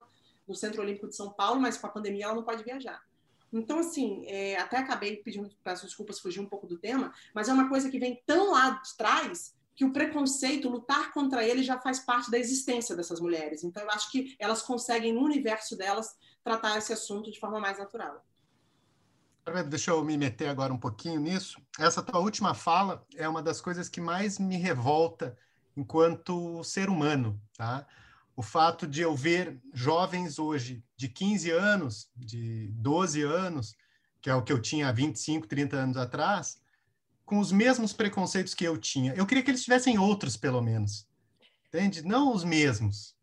no Centro Olímpico de São Paulo, mas com a pandemia ela não pode viajar. Então, assim, é, até acabei pedindo, peço desculpas, fugir um pouco do tema, mas é uma coisa que vem tão lá de trás que o preconceito, lutar contra ele já faz parte da existência dessas mulheres. Então, eu acho que elas conseguem, no universo delas, tratar esse assunto de forma mais natural. Deixa eu me meter agora um pouquinho nisso. Essa tua última fala é uma das coisas que mais me revolta enquanto ser humano, tá? O fato de eu ver jovens hoje de 15 anos, de 12 anos, que é o que eu tinha há 25, 30 anos atrás, com os mesmos preconceitos que eu tinha. Eu queria que eles tivessem outros, pelo menos. Entende? Não os mesmos.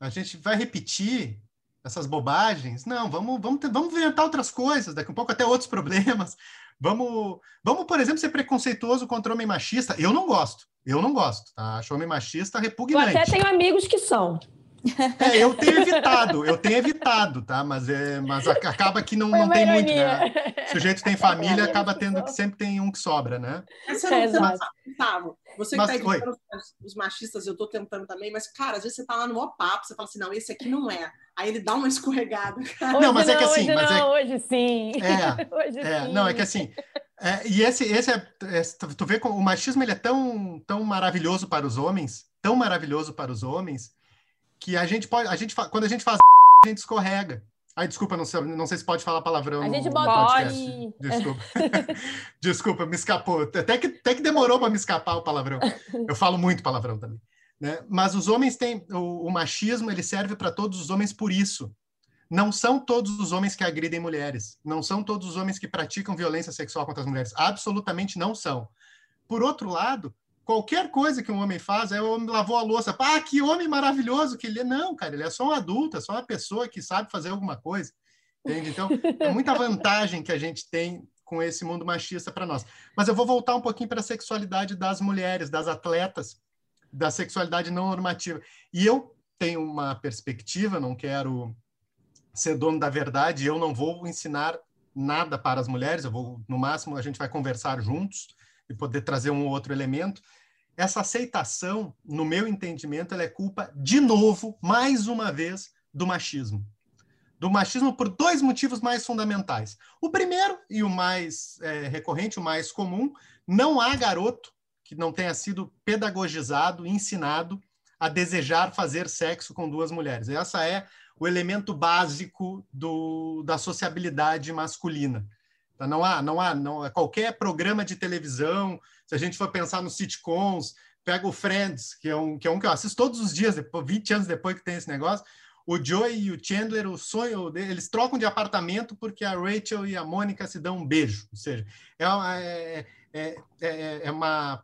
A gente vai repetir essas bobagens. Não, vamos, vamos, vamos inventar outras coisas, daqui a um pouco até outros problemas. Vamos, vamos, por exemplo, ser preconceituoso contra homem machista. Eu não gosto. Eu não gosto, tá? Acho homem machista repugnante. Eu até tenho amigos que são. É, eu tenho evitado, eu tenho evitado, tá? Mas, é, mas acaba que não, não tem muito, né? O sujeito tem família, acaba tendo que sempre tem um que sobra, né? Você não, é, você não Gustavo, você que está evitando os machistas, eu estou tentando também, mas, cara, às vezes você tá lá no maior papo, você fala assim, não, esse aqui não é. Aí ele dá uma escorregada. Cara. Não, mas não, é que assim. Hoje mas é não, é... hoje sim. É, hoje é, sim. Não, é que assim. É, e esse, esse é, é, tu vê como o machismo ele é tão, tão maravilhoso para os homens, tão maravilhoso para os homens, que a gente pode, a gente quando a gente faz a gente escorrega. Ai, desculpa, não sei, não sei se pode falar palavrão. A gente pode. Desculpa. desculpa, me escapou. Até que, até que demorou para me escapar o palavrão. Eu falo muito palavrão também. Né? Mas os homens têm. O, o machismo ele serve para todos os homens por isso. Não são todos os homens que agridem mulheres. Não são todos os homens que praticam violência sexual contra as mulheres. Absolutamente não são. Por outro lado, qualquer coisa que um homem faz, é o homem lavou a louça. Ah, que homem maravilhoso que ele é. Não, cara, ele é só um adulto, é só uma pessoa que sabe fazer alguma coisa. Entende? Então, é muita vantagem que a gente tem com esse mundo machista para nós. Mas eu vou voltar um pouquinho para a sexualidade das mulheres, das atletas, da sexualidade não normativa. E eu tenho uma perspectiva, não quero ser dono da verdade, eu não vou ensinar nada para as mulheres, eu vou, no máximo, a gente vai conversar juntos, e poder trazer um outro elemento. Essa aceitação, no meu entendimento, ela é culpa, de novo, mais uma vez, do machismo. Do machismo por dois motivos mais fundamentais. O primeiro, e o mais é, recorrente, o mais comum, não há garoto que não tenha sido pedagogizado, ensinado a desejar fazer sexo com duas mulheres. Essa é o elemento básico do, da sociabilidade masculina. Tá? Não há, não há, não, qualquer programa de televisão, se a gente for pensar nos sitcoms, pega o Friends, que é um que, é um que eu assisto todos os dias, depois, 20 anos depois que tem esse negócio, o Joey e o Chandler, o sonho eles trocam de apartamento porque a Rachel e a Mônica se dão um beijo. Ou seja, é, é, é, é, é uma,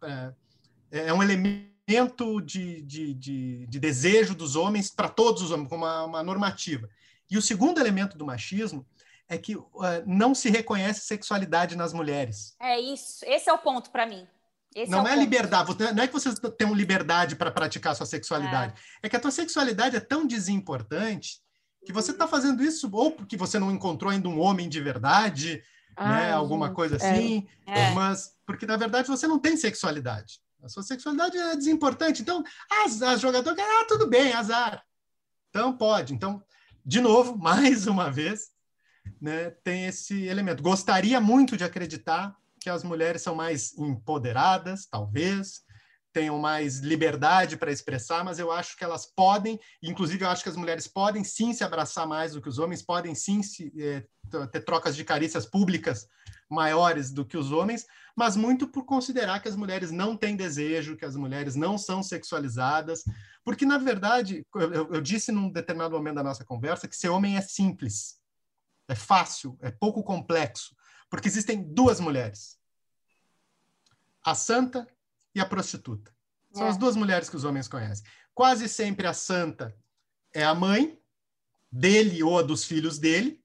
é, é um elemento de, de, de, de, desejo dos homens para todos os homens, como uma, uma normativa. E o segundo elemento do machismo é que uh, não se reconhece sexualidade nas mulheres. É isso. Esse é o ponto para mim. Esse não é, é liberdade, não é que vocês tenham liberdade para praticar sua sexualidade. É. é. que a tua sexualidade é tão desimportante que você está fazendo isso ou porque você não encontrou ainda um homem de verdade, né, alguma coisa é. assim, é. mas porque na verdade você não tem sexualidade. A sua sexualidade é desimportante. Então, as, as jogadoras, ah, tudo bem, azar. Então pode. Então, de novo, mais uma vez, né, tem esse elemento. Gostaria muito de acreditar que as mulheres são mais empoderadas, talvez, tenham mais liberdade para expressar, mas eu acho que elas podem, inclusive eu acho que as mulheres podem sim se abraçar mais do que os homens, podem sim se, é, ter trocas de carícias públicas maiores do que os homens, mas muito por considerar que as mulheres não têm desejo, que as mulheres não são sexualizadas, porque na verdade, eu, eu disse num determinado momento da nossa conversa que ser homem é simples, é fácil, é pouco complexo, porque existem duas mulheres: a santa e a prostituta. São é. as duas mulheres que os homens conhecem. Quase sempre a santa é a mãe dele ou a dos filhos dele,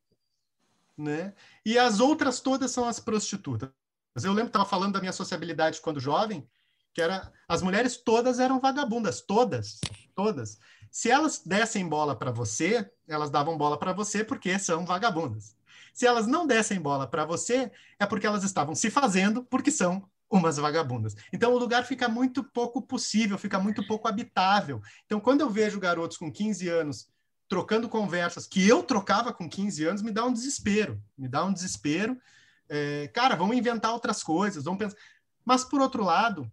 né? E as outras todas são as prostitutas. Eu lembro que estava falando da minha sociabilidade quando jovem, que era as mulheres todas eram vagabundas, todas, todas. Se elas dessem bola para você, elas davam bola para você porque são vagabundas. Se elas não dessem bola para você, é porque elas estavam se fazendo porque são umas vagabundas. Então o lugar fica muito pouco possível, fica muito pouco habitável. Então quando eu vejo garotos com 15 anos trocando conversas que eu trocava com 15 anos, me dá um desespero, me dá um desespero. É, cara, vamos inventar outras coisas, vamos pensar. Mas por outro lado,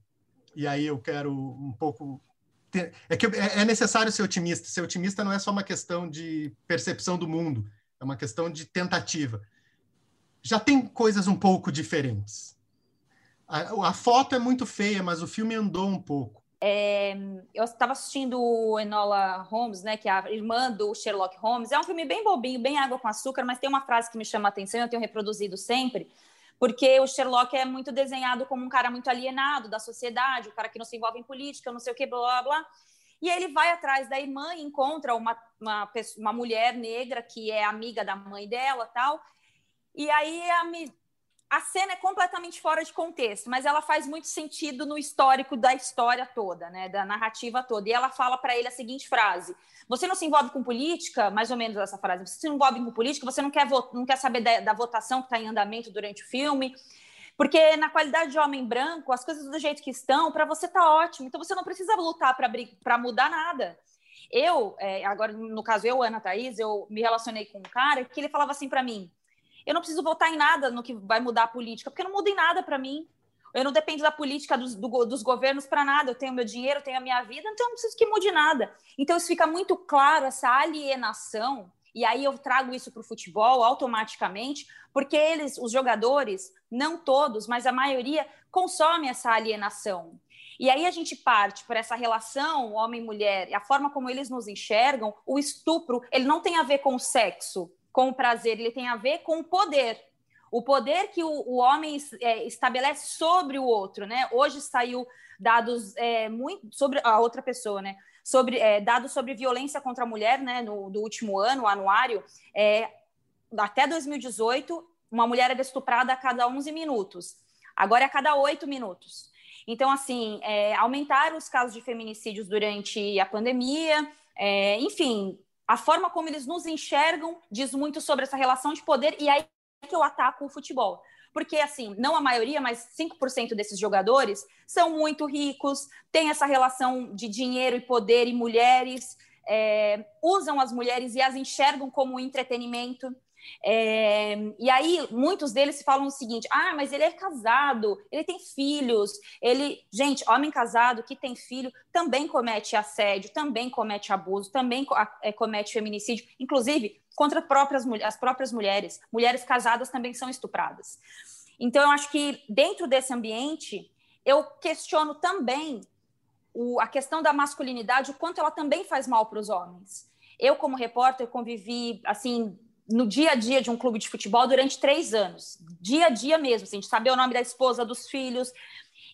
e aí eu quero um pouco. É que é, é necessário ser otimista. Ser otimista não é só uma questão de percepção do mundo, é uma questão de tentativa. Já tem coisas um pouco diferentes. A, a foto é muito feia, mas o filme andou um pouco. É, eu estava assistindo Enola Holmes, né, que é a irmã do Sherlock Holmes. É um filme bem bobinho, bem água com açúcar, mas tem uma frase que me chama a atenção, eu tenho reproduzido sempre, porque o Sherlock é muito desenhado como um cara muito alienado da sociedade, o cara que não se envolve em política, não sei o que, blá blá blá. E ele vai atrás da irmã e encontra uma, uma, uma mulher negra que é amiga da mãe dela tal. E aí a, a cena é completamente fora de contexto, mas ela faz muito sentido no histórico da história toda, né, da narrativa toda. E ela fala para ele a seguinte frase: Você não se envolve com política, mais ou menos essa frase. Você se envolve com política, você não quer não quer saber da, da votação que está em andamento durante o filme, porque na qualidade de homem branco, as coisas do jeito que estão, para você tá ótimo. Então você não precisa lutar para mudar nada. Eu, é, agora no caso eu, Ana Thaís, eu me relacionei com um cara que ele falava assim para mim eu não preciso votar em nada no que vai mudar a política, porque não muda em nada para mim. Eu não dependo da política dos, do, dos governos para nada. Eu tenho meu dinheiro, eu tenho a minha vida, então eu não preciso que mude nada. Então isso fica muito claro, essa alienação. E aí eu trago isso para o futebol automaticamente, porque eles, os jogadores, não todos, mas a maioria, consomem essa alienação. E aí a gente parte por essa relação homem-mulher a forma como eles nos enxergam, o estupro, ele não tem a ver com o sexo, com o prazer, ele tem a ver com o poder. O poder que o, o homem é, estabelece sobre o outro, né? Hoje saiu dados é, muito sobre a outra pessoa, né? Sobre é, dados sobre violência contra a mulher, né? No do último ano, o anuário, é, até 2018, uma mulher era estuprada a cada 11 minutos. Agora é a cada 8 minutos. Então, assim, é, aumentaram os casos de feminicídios durante a pandemia. É, enfim, a forma como eles nos enxergam diz muito sobre essa relação de poder e aí que eu ataco o futebol. Porque, assim, não a maioria, mas 5% desses jogadores são muito ricos, têm essa relação de dinheiro e poder e mulheres, é, usam as mulheres e as enxergam como entretenimento. É, e aí, muitos deles falam o seguinte: ah, mas ele é casado, ele tem filhos, ele. Gente, homem casado que tem filho também comete assédio, também comete abuso, também é, comete feminicídio, inclusive contra próprias, as próprias mulheres. Mulheres casadas também são estupradas. Então, eu acho que dentro desse ambiente, eu questiono também o, a questão da masculinidade, o quanto ela também faz mal para os homens. Eu, como repórter, convivi assim no dia a dia de um clube de futebol durante três anos. Dia a dia mesmo, assim, de saber o nome da esposa, dos filhos.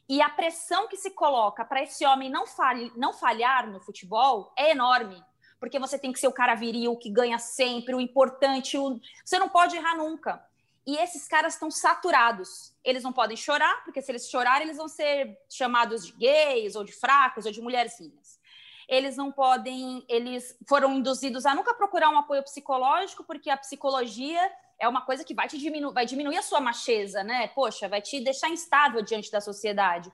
E a pressão que se coloca para esse homem não, falhe, não falhar no futebol é enorme. Porque você tem que ser o cara viril, que ganha sempre, o importante. O... Você não pode errar nunca. E esses caras estão saturados. Eles não podem chorar, porque se eles chorarem, eles vão ser chamados de gays, ou de fracos, ou de mulheres finas eles não podem, eles foram induzidos a nunca procurar um apoio psicológico, porque a psicologia é uma coisa que vai te diminuir, vai diminuir a sua macheza, né? Poxa, vai te deixar instável diante da sociedade.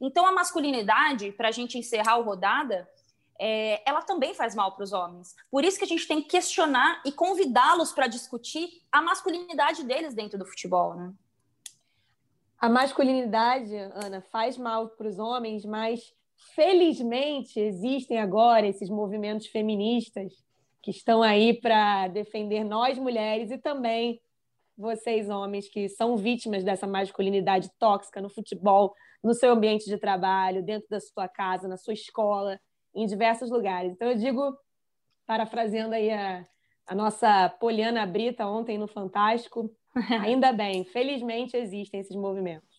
Então, a masculinidade, para a gente encerrar o rodada, é, ela também faz mal para os homens. Por isso que a gente tem que questionar e convidá-los para discutir a masculinidade deles dentro do futebol, né? A masculinidade, Ana, faz mal para os homens, mas felizmente existem agora esses movimentos feministas que estão aí para defender nós mulheres e também vocês homens que são vítimas dessa masculinidade tóxica no futebol, no seu ambiente de trabalho, dentro da sua casa, na sua escola, em diversos lugares. Então eu digo, parafraseando aí a, a nossa Poliana Brita ontem no Fantástico, ainda bem, felizmente existem esses movimentos.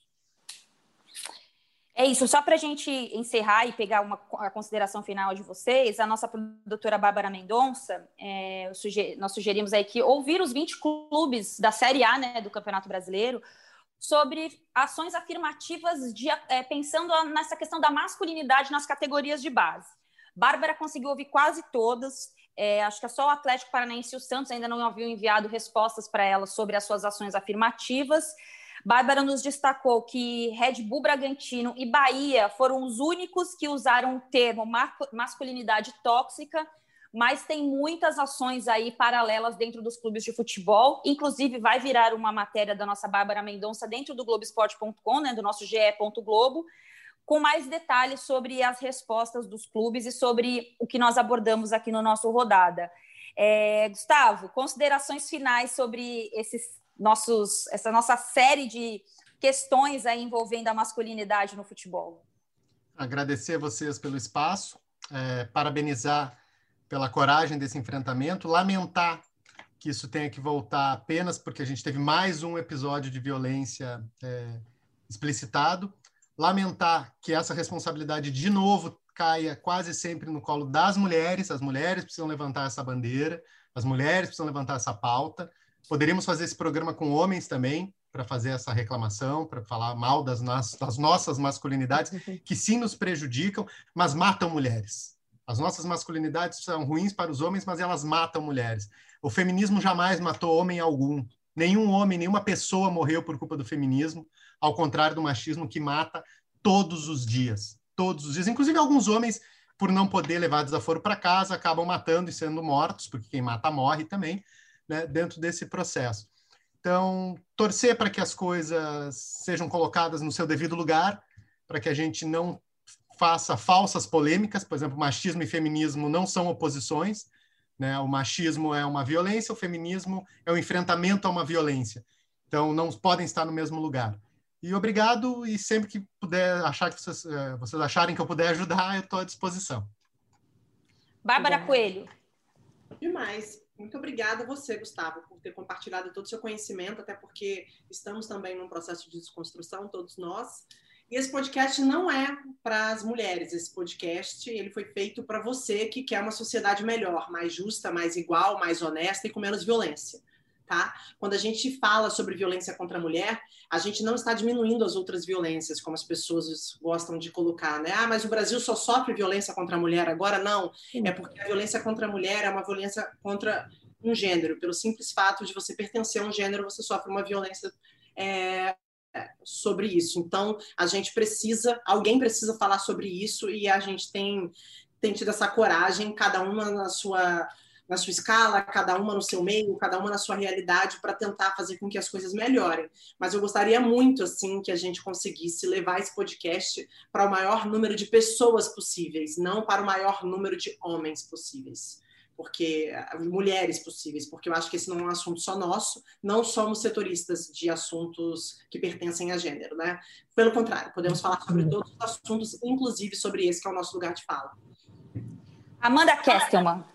É isso, só para a gente encerrar e pegar uma, a consideração final de vocês, a nossa produtora Bárbara Mendonça, é, suger, nós sugerimos aí que ouvir os 20 clubes da Série A né, do Campeonato Brasileiro sobre ações afirmativas de, é, pensando nessa questão da masculinidade nas categorias de base. Bárbara conseguiu ouvir quase todas. É, acho que é só o Atlético Paranaense e o Santos ainda não haviam enviado respostas para ela sobre as suas ações afirmativas. Bárbara nos destacou que Red Bull Bragantino e Bahia foram os únicos que usaram o termo masculinidade tóxica, mas tem muitas ações aí paralelas dentro dos clubes de futebol. Inclusive, vai virar uma matéria da nossa Bárbara Mendonça dentro do Globoesporte.com, né, do nosso ge.globo, com mais detalhes sobre as respostas dos clubes e sobre o que nós abordamos aqui no nosso rodada. É, Gustavo, considerações finais sobre esses nossos, essa nossa série de questões aí envolvendo a masculinidade no futebol. Agradecer a vocês pelo espaço, é, parabenizar pela coragem desse enfrentamento, lamentar que isso tenha que voltar apenas porque a gente teve mais um episódio de violência é, explicitado, lamentar que essa responsabilidade de novo caia quase sempre no colo das mulheres, as mulheres precisam levantar essa bandeira, as mulheres precisam levantar essa pauta, Poderíamos fazer esse programa com homens também, para fazer essa reclamação, para falar mal das, das, nossas masculinidades, uhum. que sim nos prejudicam, mas matam mulheres. As nossas masculinidades são ruins para os homens, mas elas matam mulheres. O feminismo jamais matou homem algum. Nenhum homem, nenhuma pessoa morreu por culpa do feminismo, ao contrário do machismo que mata todos os dias. Todos os dias. Inclusive, alguns homens, por não poder levar desaforo para casa, acabam matando e sendo mortos, porque quem mata morre também né, dentro desse processo. Então, torcer para que as coisas sejam colocadas no seu devido lugar, para que a gente não faça falsas polêmicas, por exemplo, machismo e feminismo não são oposições, né? O machismo é uma violência, o feminismo é o um enfrentamento a uma violência. Então, não podem estar no mesmo lugar. E obrigado, e sempre que puder achar que vocês, eh, vocês acharem que eu puder ajudar, eu estou à disposição. Bárbara Coelho. Demais. Muito obrigada a você, Gustavo, por ter compartilhado todo o seu conhecimento, até porque estamos também num processo de desconstrução, todos nós. E esse podcast não é para as mulheres, esse podcast ele foi feito para você que quer uma sociedade melhor, mais justa, mais igual, mais honesta e com menos violência tá? Quando a gente fala sobre violência contra a mulher, a gente não está diminuindo as outras violências, como as pessoas gostam de colocar, né? Ah, mas o Brasil só sofre violência contra a mulher agora? Não. É porque a violência contra a mulher é uma violência contra um gênero. Pelo simples fato de você pertencer a um gênero, você sofre uma violência é, sobre isso. Então, a gente precisa, alguém precisa falar sobre isso e a gente tem, tem tido essa coragem, cada uma na sua na sua escala, cada uma no seu meio, cada uma na sua realidade, para tentar fazer com que as coisas melhorem. Mas eu gostaria muito, assim, que a gente conseguisse levar esse podcast para o maior número de pessoas possíveis, não para o maior número de homens possíveis. Porque mulheres possíveis, porque eu acho que esse não é um assunto só nosso, não somos setoristas de assuntos que pertencem a gênero, né? Pelo contrário, podemos falar sobre todos os assuntos, inclusive sobre esse que é o nosso lugar de fala. Amanda Kestelman.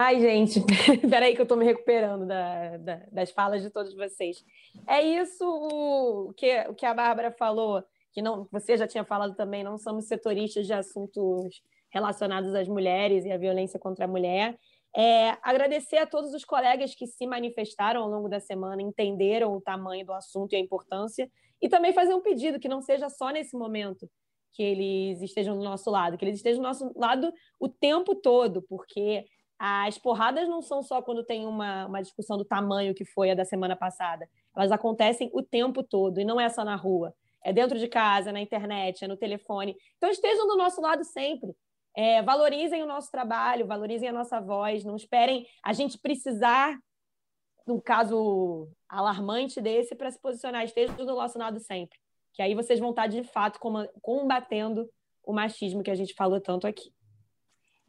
Ai, gente, peraí que eu estou me recuperando da, da, das falas de todos vocês. É isso o que, o que a Bárbara falou, que não, você já tinha falado também, não somos setoristas de assuntos relacionados às mulheres e à violência contra a mulher. É, agradecer a todos os colegas que se manifestaram ao longo da semana, entenderam o tamanho do assunto e a importância, e também fazer um pedido que não seja só nesse momento que eles estejam do nosso lado, que eles estejam do nosso lado o tempo todo, porque as porradas não são só quando tem uma, uma discussão do tamanho que foi a da semana passada. Elas acontecem o tempo todo, e não é só na rua. É dentro de casa, na internet, é no telefone. Então estejam do nosso lado sempre. É, valorizem o nosso trabalho, valorizem a nossa voz, não esperem a gente precisar, num caso alarmante desse, para se posicionar. Estejam do nosso lado sempre. Que aí vocês vão estar, de fato, combatendo o machismo que a gente falou tanto aqui.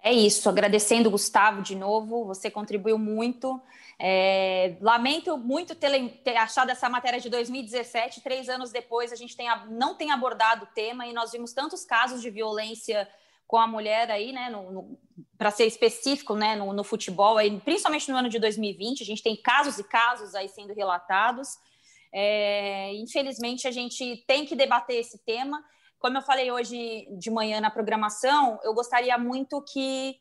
É isso, agradecendo Gustavo de novo, você contribuiu muito. É, lamento muito ter, ter, achado essa matéria de 2017, três anos depois a gente tem, não tem abordado o tema e nós vimos tantos casos de violência com a mulher aí, né, para ser específico, né, no, no, futebol, aí, principalmente no ano de 2020, a gente tem casos e casos aí sendo relatados. É, infelizmente, a gente tem que debater esse tema como eu falei hoje de manhã na programação, eu gostaria muito que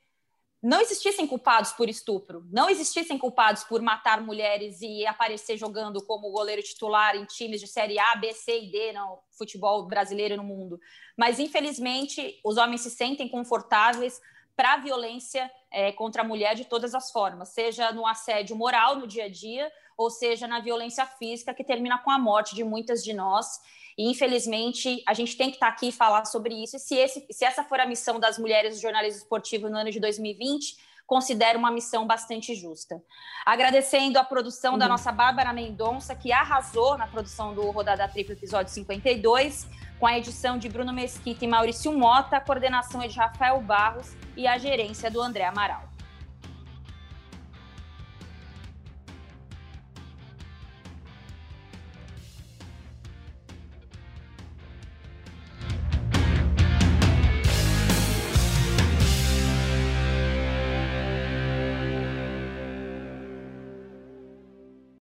não existissem culpados por estupro, não existissem culpados por matar mulheres e aparecer jogando como goleiro titular em times de série A, B, C e D no futebol brasileiro no mundo. Mas, infelizmente, os homens se sentem confortáveis para a violência é, contra a mulher de todas as formas, seja no assédio moral no dia a dia, ou seja na violência física que termina com a morte de muitas de nós. E, infelizmente, a gente tem que estar tá aqui e falar sobre isso. E se, esse, se essa for a missão das mulheres do jornalismo esportivo no ano de 2020, considero uma missão bastante justa. Agradecendo a produção uhum. da nossa Bárbara Mendonça, que arrasou na produção do Rodada Tripla, episódio 52, com a edição de Bruno Mesquita e Maurício Mota, a coordenação é de Rafael Barros e a gerência do André Amaral.